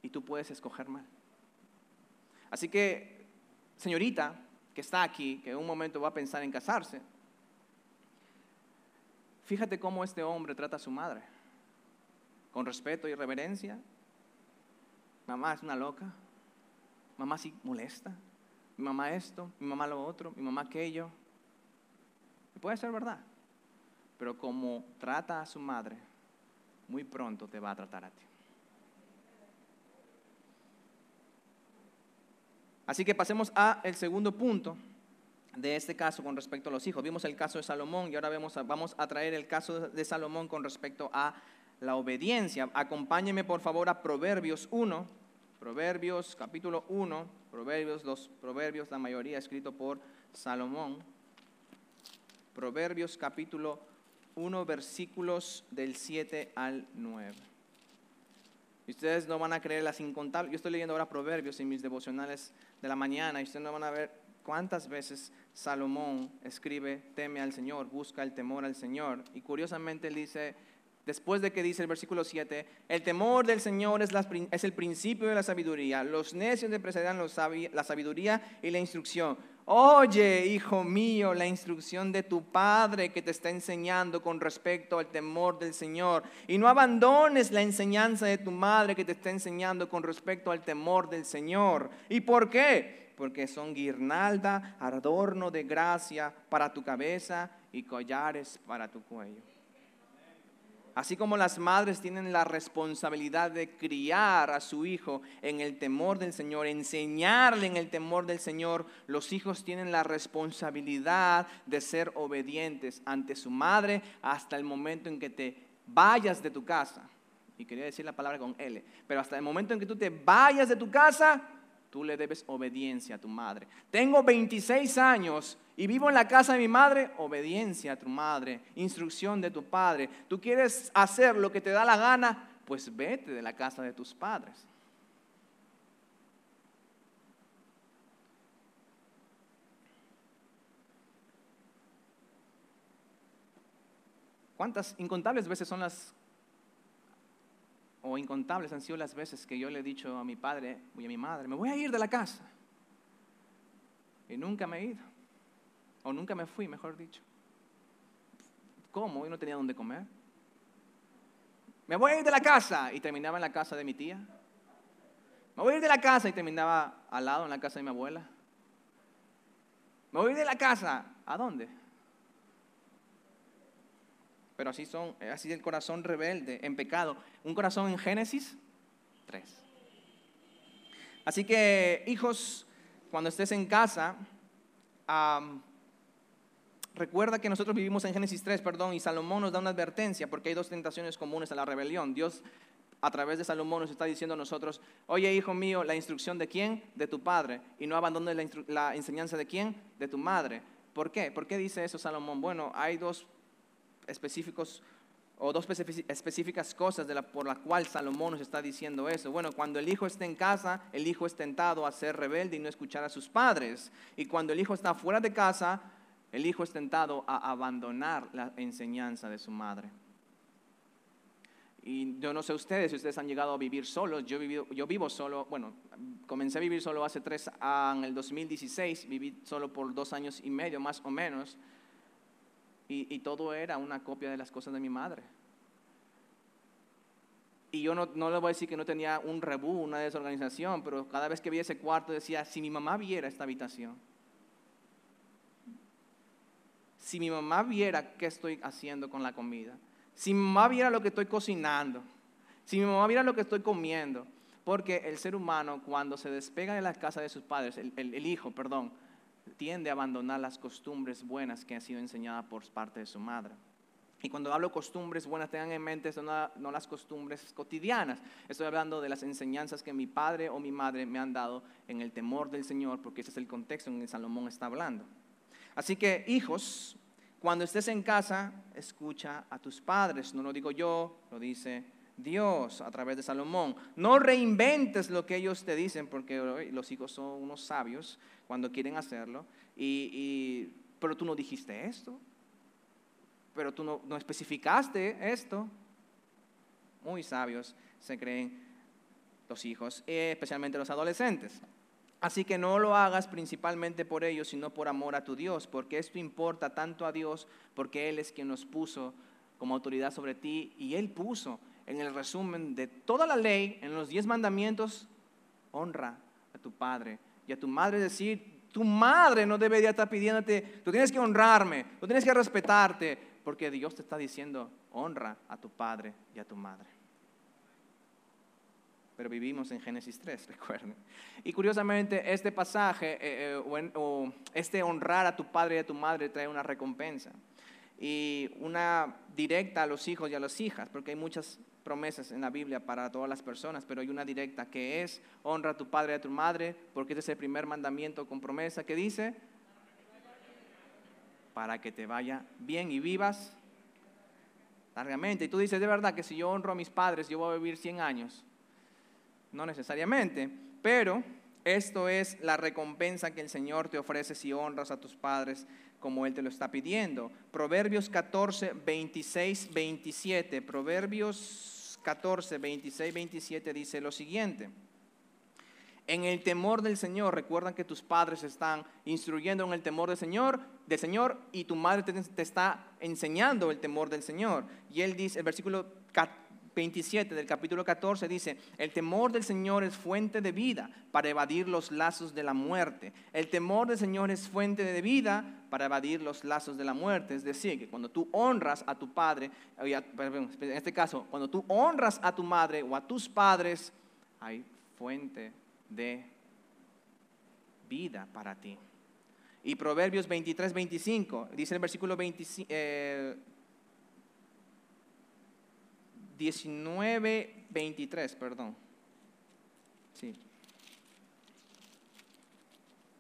Y tú puedes escoger mal. Así que señorita que está aquí, que en un momento va a pensar en casarse, fíjate cómo este hombre trata a su madre, con respeto y reverencia. Mamá es una loca, mamá sí molesta, mi mamá esto, mi mamá lo otro, mi mamá aquello. Y puede ser verdad, pero como trata a su madre, muy pronto te va a tratar a ti. Así que pasemos a el segundo punto de este caso con respecto a los hijos. Vimos el caso de Salomón y ahora vamos a traer el caso de Salomón con respecto a la obediencia. Acompáñeme por favor a Proverbios 1, Proverbios capítulo 1, Proverbios, los Proverbios, la mayoría escrito por Salomón. Proverbios capítulo 1, versículos del 7 al 9. Y ustedes no van a creer las incontables. Yo estoy leyendo ahora Proverbios en mis devocionales de la mañana y ustedes no van a ver cuántas veces Salomón escribe, teme al Señor, busca el temor al Señor. Y curiosamente él dice, después de que dice el versículo 7, el temor del Señor es, es el principio de la sabiduría. Los necios le precederán la sabiduría y la instrucción. Oye, hijo mío, la instrucción de tu padre que te está enseñando con respecto al temor del Señor. Y no abandones la enseñanza de tu madre que te está enseñando con respecto al temor del Señor. ¿Y por qué? Porque son guirnalda, adorno de gracia para tu cabeza y collares para tu cuello. Así como las madres tienen la responsabilidad de criar a su hijo en el temor del Señor, enseñarle en el temor del Señor, los hijos tienen la responsabilidad de ser obedientes ante su madre hasta el momento en que te vayas de tu casa. Y quería decir la palabra con L, pero hasta el momento en que tú te vayas de tu casa, tú le debes obediencia a tu madre. Tengo 26 años y vivo en la casa de mi madre, obediencia a tu madre, instrucción de tu padre. Tú quieres hacer lo que te da la gana, pues vete de la casa de tus padres. ¿Cuántas incontables veces son las o incontables han sido las veces que yo le he dicho a mi padre y a mi madre, me voy a ir de la casa. Y nunca me he ido. O nunca me fui, mejor dicho. ¿Cómo? Y no tenía dónde comer. Me voy a ir de la casa y terminaba en la casa de mi tía. Me voy a ir de la casa y terminaba al lado en la casa de mi abuela. Me voy a ir de la casa. ¿A dónde? Pero así son, así el corazón rebelde, en pecado. Un corazón en Génesis 3. Así que, hijos, cuando estés en casa, recuerda que nosotros vivimos en Génesis 3, perdón, y Salomón nos da una advertencia porque hay dos tentaciones comunes a la rebelión. Dios a través de Salomón nos está diciendo a nosotros, oye hijo mío, la instrucción de quién? De tu padre. Y no abandones la, la enseñanza de quién? De tu madre. ¿Por qué? ¿Por qué dice eso Salomón? Bueno, hay dos específicos o dos específicas cosas de la, por la cual Salomón nos está diciendo eso. Bueno, cuando el hijo está en casa, el hijo es tentado a ser rebelde y no escuchar a sus padres. Y cuando el hijo está fuera de casa, el hijo es tentado a abandonar la enseñanza de su madre. Y yo no sé ustedes si ustedes han llegado a vivir solos. Yo, vivido, yo vivo solo, bueno, comencé a vivir solo hace tres, ah, en el 2016, viví solo por dos años y medio más o menos y, todo era una copia de las cosas de mi madre. Y yo no, no, le voy a decir que no tenía un rebú, una desorganización, pero cada vez que vi ese cuarto decía, si mi mamá viera esta habitación, si mi mamá viera qué estoy haciendo con la comida, si mi mamá viera lo que estoy cocinando, si mi mamá viera lo que estoy comiendo, porque el ser humano cuando se despega de la casa de sus padres, el hijo, perdón, tiende a abandonar las costumbres buenas que han sido enseñadas por parte de su madre. Y cuando hablo costumbres buenas, tengan en mente no, no las costumbres cotidianas. Estoy hablando de las enseñanzas que mi padre o mi madre me han dado en el temor del Señor, porque ese es el contexto en el que Salomón está hablando. Así que, hijos, cuando estés en casa, escucha a tus padres. No lo digo yo, lo dice Dios a través de Salomón. No reinventes lo que ellos te dicen, porque los hijos son unos sabios cuando quieren hacerlo. Y, pero tú no dijiste esto, pero tú no, no especificaste esto. Muy sabios se creen los hijos, especialmente los adolescentes. Así que no lo hagas principalmente por ellos, sino por amor a tu Dios, porque esto importa tanto a Dios, porque Él es quien nos puso como autoridad sobre ti y Él puso en el resumen de toda la ley, en los diez mandamientos, honra a tu padre y a tu madre. decir, tu madre no debería estar pidiéndote, tú tienes que honrarme, tú tienes que respetarte, porque Dios te está diciendo, honra a tu padre y a tu madre. Pero vivimos en Génesis 3, recuerden. Y curiosamente, este pasaje, eh, eh, o este honrar a tu padre y a tu madre trae una recompensa. Y una directa a los hijos y a las hijas, porque hay muchas promesas en la Biblia para todas las personas, pero hay una directa que es honra a tu padre y a tu madre, porque ese es el primer mandamiento con promesa que dice, para que te vaya bien y vivas largamente. Y tú dices, de verdad que si yo honro a mis padres, yo voy a vivir 100 años. No necesariamente, pero esto es la recompensa que el Señor te ofrece si honras a tus padres como Él te lo está pidiendo. Proverbios 14, 26, 27. Proverbios 14, 26, 27 dice lo siguiente. En el temor del Señor, recuerdan que tus padres están instruyendo en el temor del Señor, del Señor y tu madre te, te está enseñando el temor del Señor. Y él dice, el versículo 27 del capítulo 14 dice, el temor del Señor es fuente de vida para evadir los lazos de la muerte. El temor del Señor es fuente de vida para evadir los lazos de la muerte. Es decir, que cuando tú honras a tu padre, en este caso, cuando tú honras a tu madre o a tus padres, hay fuente de vida para ti. Y Proverbios 23, 25, dice el versículo 25, 19, 23, perdón. Sí.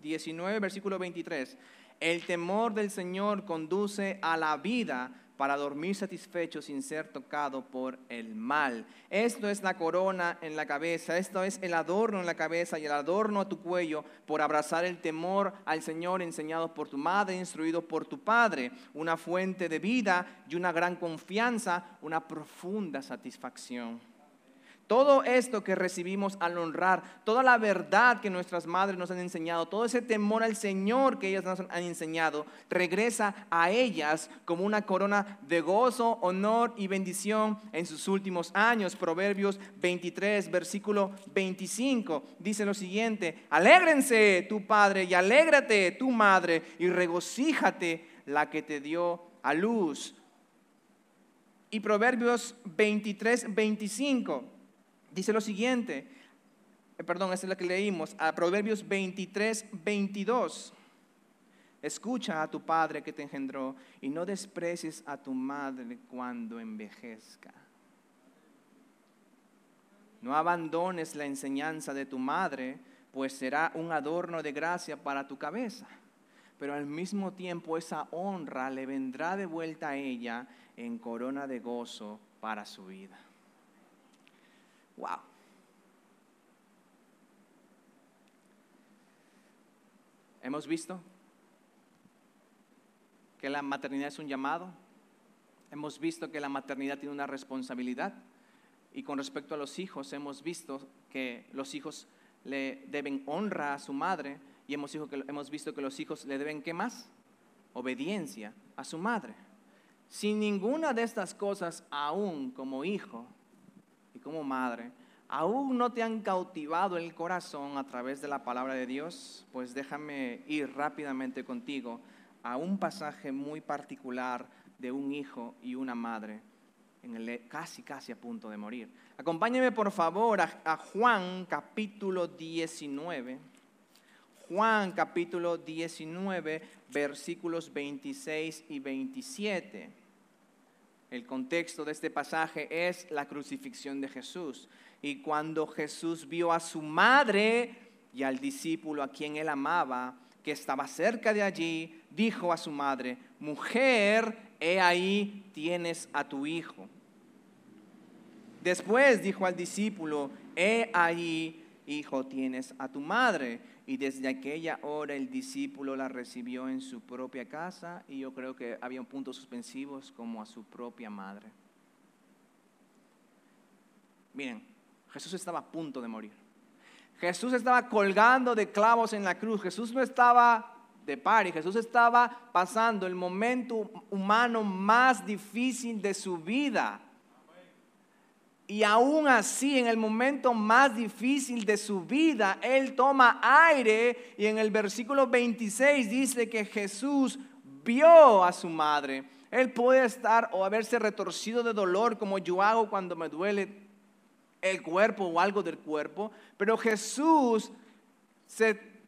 19, versículo 23. El temor del Señor conduce a la vida para dormir satisfecho sin ser tocado por el mal. Esto es la corona en la cabeza, esto es el adorno en la cabeza y el adorno a tu cuello por abrazar el temor al Señor enseñado por tu madre, instruido por tu padre, una fuente de vida y una gran confianza, una profunda satisfacción. Todo esto que recibimos al honrar, toda la verdad que nuestras madres nos han enseñado, todo ese temor al Señor que ellas nos han enseñado, regresa a ellas como una corona de gozo, honor y bendición en sus últimos años. Proverbios 23, versículo 25, dice lo siguiente, alégrense tu padre y alégrate tu madre y regocíjate la que te dio a luz. Y Proverbios 23, 25 dice lo siguiente, eh, perdón, esta es la que leímos, a Proverbios 23, 22. Escucha a tu padre que te engendró y no desprecies a tu madre cuando envejezca. No abandones la enseñanza de tu madre, pues será un adorno de gracia para tu cabeza. Pero al mismo tiempo esa honra le vendrá de vuelta a ella en corona de gozo para su vida. Wow. Hemos visto que la maternidad es un llamado. Hemos visto que la maternidad tiene una responsabilidad. Y con respecto a los hijos, hemos visto que los hijos le deben honra a su madre y hemos, visto que los hijos le deben qué más? Obediencia a su madre. Sin ninguna de estas cosas, aún como hijo, como madre, aún no te han cautivado el corazón a través de la palabra de Dios, pues déjame ir rápidamente contigo a un pasaje muy particular de un hijo y una madre, en el, casi, casi a punto de morir. Acompáñeme por favor a, a Juan capítulo 19. Juan capítulo 19, versículos 26 y 27. El contexto de este pasaje es la crucifixión de Jesús. Y cuando Jesús vio a su madre y al discípulo a quien él amaba, que estaba cerca de allí, dijo a su madre, mujer, he ahí tienes a tu hijo. Después dijo al discípulo, he ahí, hijo, tienes a tu madre. Y desde aquella hora el discípulo la recibió en su propia casa y yo creo que había puntos suspensivos como a su propia madre. Miren, Jesús estaba a punto de morir. Jesús estaba colgando de clavos en la cruz. Jesús no estaba de par y Jesús estaba pasando el momento humano más difícil de su vida. Y aún así, en el momento más difícil de su vida, Él toma aire y en el versículo 26 dice que Jesús vio a su madre. Él puede estar o haberse retorcido de dolor como yo hago cuando me duele el cuerpo o algo del cuerpo, pero Jesús,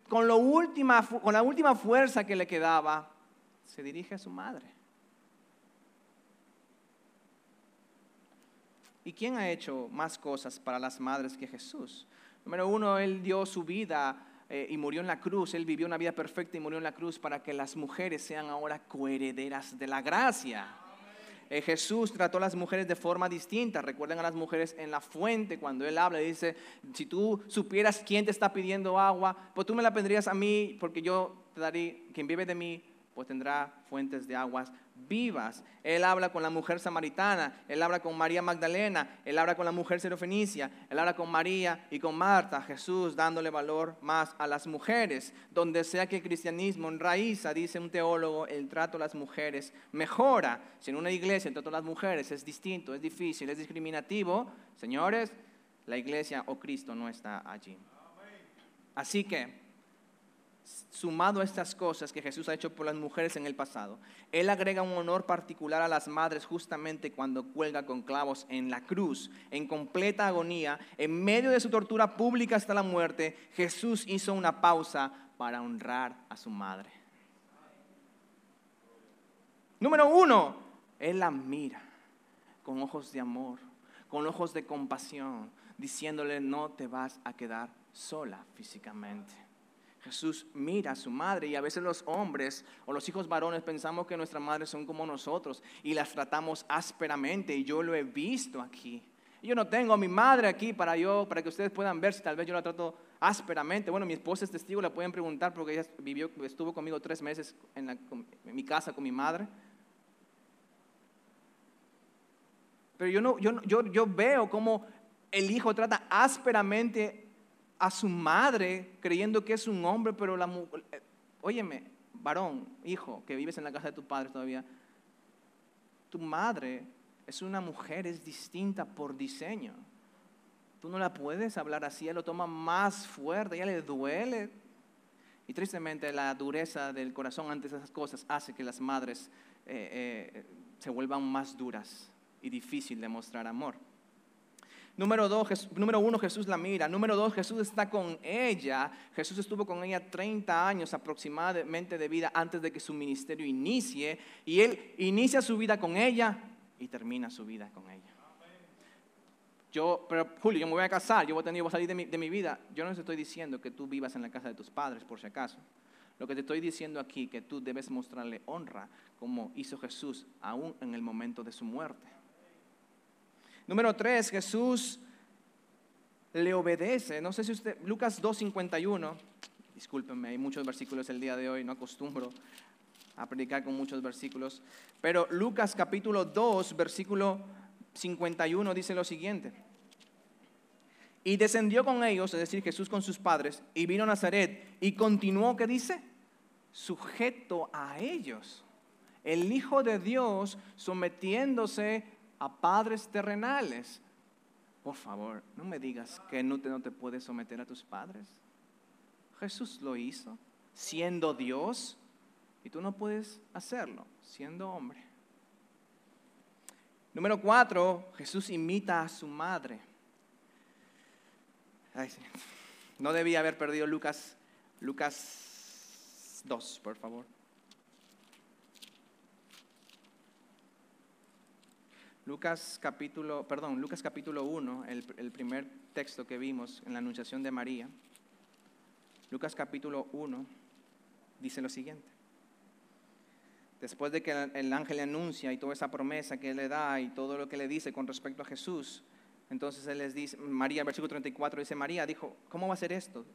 con, la última fuerza que le quedaba, se dirige a su madre. ¿Y quién ha hecho más cosas para las madres que Jesús? Número uno, Él dio su vida eh, y murió en la cruz. Él vivió una vida perfecta y murió en la cruz para que las mujeres sean ahora coherederas de la gracia. eh, Jesús trató a las mujeres de forma distinta. Recuerden a las mujeres en la fuente cuando Él habla, dice, si tú supieras quién te está pidiendo agua, pues tú me la pedirías a mí porque yo te daré, quien vive de mí, pues tendrá fuentes de aguas vivas. Él habla con la mujer samaritana, él habla con María Magdalena, él habla con la mujer serofenicia, él habla con María y con Marta, Jesús dándole valor más a las mujeres. Donde sea que el cristianismo enraiza, dice un teólogo, el trato a las mujeres mejora. Si en una iglesia el trato a las mujeres es distinto, es difícil, es discriminativo, señores, la iglesia o Cristo no está allí. Así que sumado a estas cosas que Jesús ha hecho por las mujeres en el pasado, Él agrega un honor particular a las madres justamente cuando cuelga con clavos en la cruz, en completa agonía, en medio de su tortura pública hasta la muerte, Jesús hizo una pausa para honrar a su madre. Número uno, Él la mira con ojos de amor, con ojos de compasión, diciéndole no te vas a quedar sola físicamente. Jesús mira a su madre y a veces los hombres o los hijos varones pensamos que nuestras madres son como nosotros y las tratamos ásperamente y yo lo he visto aquí. Yo no tengo a mi madre aquí para yo, para que ustedes puedan ver si tal vez yo la trato ásperamente. Bueno, mi esposa es testigo, la pueden preguntar porque ella vivió, estuvo conmigo tres meses en, mi casa con mi madre. Pero yo, no, yo, yo, yo veo cómo el hijo trata ásperamente a su madre creyendo que es un hombre, pero la mujer, eh, óyeme, varón, hijo, que vives en la casa de tu padre todavía, tu madre es una mujer, es distinta por diseño. Tú no la puedes hablar así, ella lo toma más fuerte, ella le duele. Y tristemente la dureza del corazón ante esas cosas hace que las madres eh, eh, se vuelvan más duras y difícil de mostrar amor. Número, dos, número uno, Jesús la mira. Número dos, Jesús está con ella. Jesús estuvo con ella 30 años aproximadamente de vida antes de que su ministerio inicie. Y él inicia su vida con ella y termina su vida con ella. Yo, pero Julio, yo me voy a casar, yo voy a, tener, voy a salir de mi, de mi vida. Yo no te estoy diciendo que tú vivas en la casa de tus padres, por si acaso. Lo que te estoy diciendo aquí, que tú debes mostrarle honra, como hizo Jesús aún en el momento de su muerte. Número tres, Jesús le obedece. No sé si usted, Lucas 2.51, discúlpenme, hay muchos versículos el día de hoy, no acostumbro a predicar con muchos versículos, pero Lucas capítulo 2, versículo 51 dice lo siguiente. Y descendió con ellos, es decir, Jesús con sus padres, y vino a Nazaret y continuó, ¿qué dice? Sujeto a ellos. El Hijo de Dios sometiéndose a padres terrenales. Por favor, no me digas que no te, no te puedes someter a tus padres. Jesús lo hizo siendo Dios y tú no puedes hacerlo siendo hombre. Número cuatro, Jesús imita a su madre. no debía haber perdido Lucas, Lucas 2, por favor. Lucas capítulo, perdón, Lucas capítulo 1, el, primer texto que vimos en la anunciación de María. Lucas capítulo 1 dice lo siguiente. Después de que el ángel le anuncia y toda esa promesa que él le da y todo lo que le dice con respecto a Jesús, entonces él les dice, María, versículo 34, dice, María dijo, ¿cómo va a ser esto?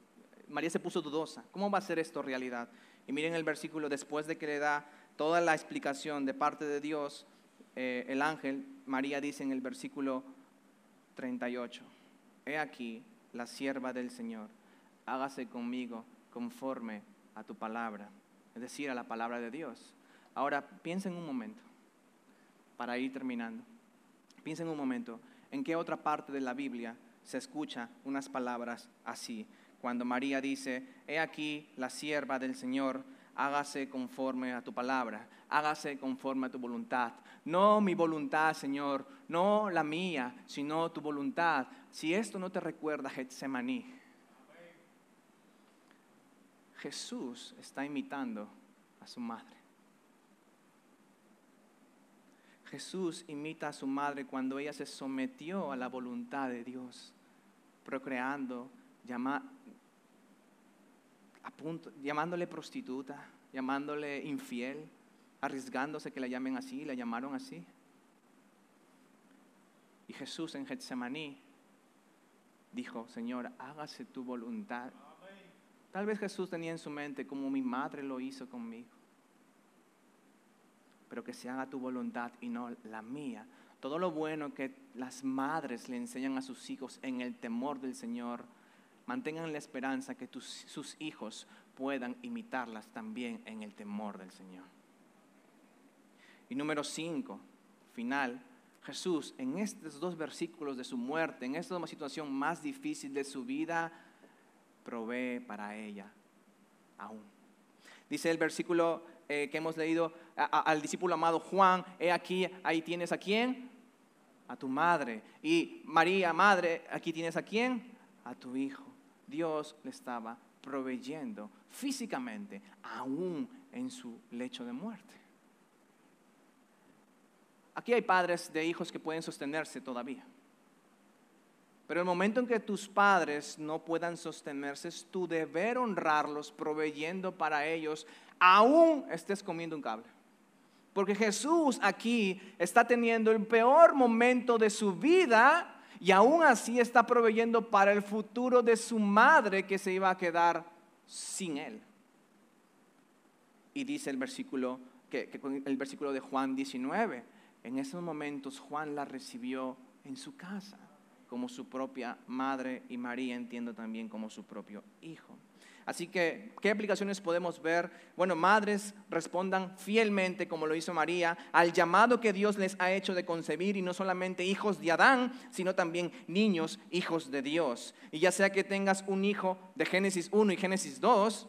María se puso dudosa, ¿cómo va a ser esto realidad? Y miren el versículo, después de que le da toda la explicación de parte de Dios, eh, el ángel, María dice en el versículo 38, He aquí la sierva del Señor, hágase conmigo conforme a tu palabra, es decir, a la palabra de Dios. Ahora, piensa en un momento, para ir terminando, piensa en un momento, ¿en qué otra parte de la Biblia se escucha unas palabras así? Cuando María dice, He aquí la sierva del Señor, hágase conforme a tu palabra, hágase conforme a tu voluntad. No mi voluntad, Señor, no la mía, sino tu voluntad. Si esto no te recuerda Getsemaní, Jesús está imitando a su madre. Jesús imita a su madre cuando ella se sometió a la voluntad de Dios, procreando, llama, llamándole prostituta, llamándole infiel, arriesgándose que la llamen así, la llamaron así. Jesús en Getsemaní dijo, Señor, hágase tu voluntad. Tal vez Jesús tenía en su mente como mi madre lo hizo conmigo. Pero que se haga tu voluntad y no la mía. Todo lo bueno que las madres le enseñan a sus hijos en el temor del Señor, mantengan la esperanza que sus hijos puedan imitarlas también en el temor del Señor. Y número cinco, final, Jesús en estos dos versículos de su muerte, en esta situación más difícil de su vida, provee para ella aún. Dice el versículo eh, que hemos leído al discípulo amado Juan, he aquí, ahí tienes a quién, a tu madre. Y María, madre, aquí tienes a quién, a tu hijo. Dios le estaba proveyendo físicamente, aún en su lecho de muerte. Aquí hay padres de hijos que pueden sostenerse todavía. Pero el momento en que tus padres no puedan sostenerse, es tu deber honrarlos proveyendo para ellos, aún estés comiendo un cable. Porque Jesús aquí está teniendo el peor momento de su vida y aún así está proveyendo para el futuro de su madre que se iba a quedar sin él. Y dice el versículo, que, el versículo de Juan 19, en esos momentos Juan la recibió en su casa como su propia madre y María entiendo también como su propio hijo. Así que, ¿qué aplicaciones podemos ver? Bueno, madres respondan fielmente, como lo hizo María, al llamado que Dios les ha hecho de concebir y no solamente hijos de Adán, sino también niños, hijos de Dios. Y ya sea que tengas un hijo de Génesis 1 y Génesis 2,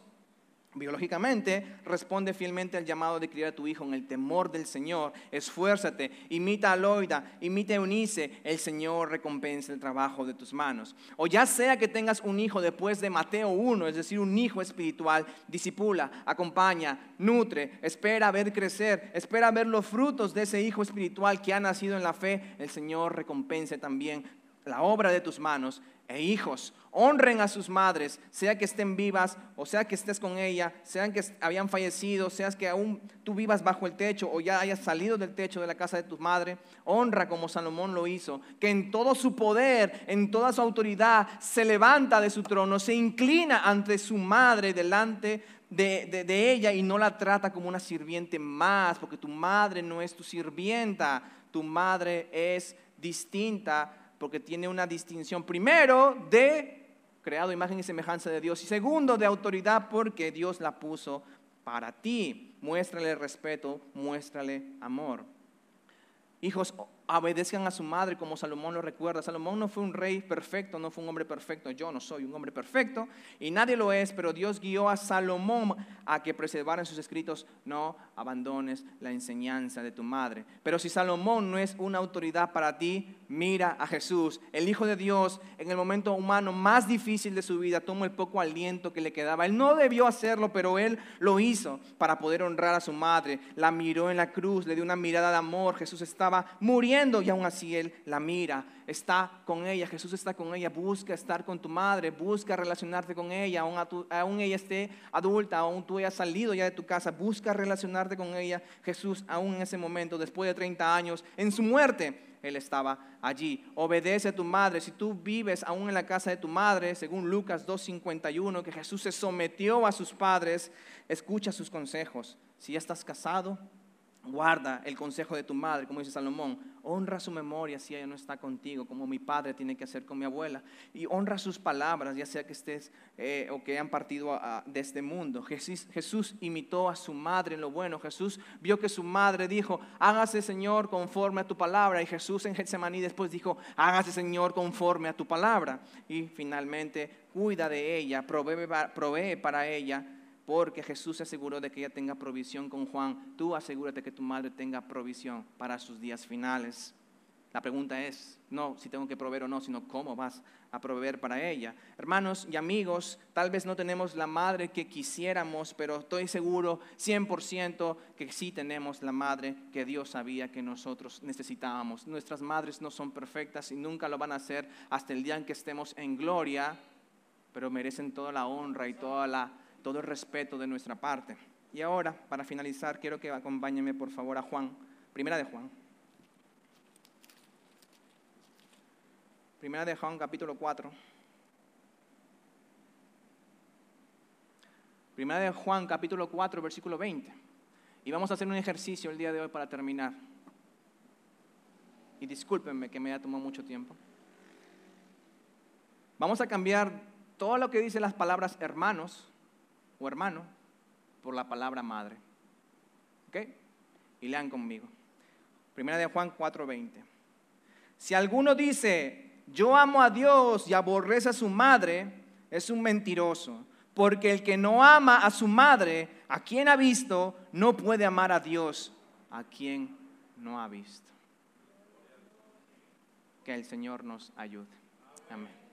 biológicamente, responde fielmente al llamado de criar a tu hijo en el temor del Señor. Esfuérzate, imita a Loida, imita a Eunice, el Señor recompensa el trabajo de tus manos. O ya sea que tengas un hijo después de Mateo 1, es decir, un hijo espiritual, disipula, acompaña, nutre, espera ver crecer, espera ver los frutos de ese hijo espiritual que ha nacido en la fe, el Señor recompense también la obra de tus manos e hijos honren a sus madres, sea que estén vivas o sea que estés con ella, sean que habían fallecido, seas que aún tú vivas bajo el techo o ya hayas salido del techo de la casa de tu madre, honra como Salomón lo hizo, que en todo su poder, en toda su autoridad, se levanta de su trono, se inclina ante su madre delante de, de ella y no la trata como una sirviente más, porque tu madre no es tu sirvienta, tu madre es distinta porque tiene una distinción primero de creado imagen y semejanza de Dios y segundo de autoridad porque Dios la puso para ti. Muéstrale respeto, muéstrale amor. Hijos, obedezcan a su madre como Salomón lo recuerda. Salomón no fue un rey perfecto, no fue un hombre perfecto. Yo no soy un hombre perfecto y nadie lo es, pero Dios guió a Salomón a que preservara en sus escritos, no abandones la enseñanza de tu madre. Pero si Salomón no es una autoridad para ti, mira a Jesús, el Hijo de Dios, en el momento humano más difícil de su vida, tomó el poco aliento que le quedaba. Él no debió hacerlo, pero él lo hizo para poder honrar a su madre. La miró en la cruz, le dio una mirada de amor. Jesús estaba muriendo y aún así Él la mira, está con ella, Jesús está con ella, busca estar con tu madre, busca relacionarte con ella, aún, ella esté adulta, aún tú hayas salido ya de tu casa, busca relacionarte con ella. Jesús aún en ese momento, después de 30 años, en su muerte, él estaba allí. Obedece a tu madre. Si tú vives aún en la casa de tu madre, según Lucas 2.51, que Jesús se sometió a sus padres, escucha sus consejos. Si ya estás casado, Guarda el consejo de tu madre, como dice Salomón. Honra su memoria si ella no está contigo, como mi padre tiene que hacer con mi abuela. Y honra sus palabras, ya sea que estés eh, o que hayan partido de este mundo. Jesús, imitó a su madre en lo bueno. Jesús vio que su madre dijo, hágase Señor conforme a tu palabra. Y Jesús en Getsemaní después dijo, hágase Señor conforme a tu palabra. Y finalmente cuida de ella, provee para ella porque Jesús se aseguró de que ella tenga provisión con Juan. Tú asegúrate que tu madre tenga provisión para sus días finales. La pregunta es, no si tengo que proveer o no, sino cómo vas a proveer para ella. Hermanos y amigos, tal vez no tenemos la madre que quisiéramos, pero estoy seguro 100% que sí tenemos la madre que Dios sabía que nosotros necesitábamos. Nuestras madres no son perfectas y nunca lo van a ser hasta el día en que estemos en gloria, pero merecen toda la honra y toda la todo el respeto de nuestra parte. Y ahora, para finalizar, quiero que acompáñenme por favor a Juan, primera de Juan. Primera de Juan capítulo 4. Primera de Juan capítulo 4, versículo 20. Y vamos a hacer un ejercicio el día de hoy para terminar. Y discúlpenme que me haya tomado mucho tiempo. Vamos a cambiar todo lo que dice las palabras hermanos o hermano por la palabra madre. ¿Ok? Y lean conmigo. Primera de Juan 4:20. Si alguno dice, yo amo a Dios y aborrece a su madre, es un mentiroso. Porque el que no ama a su madre, a quien ha visto, no puede amar a Dios, a quien no ha visto. Que el Señor nos ayude. Amén.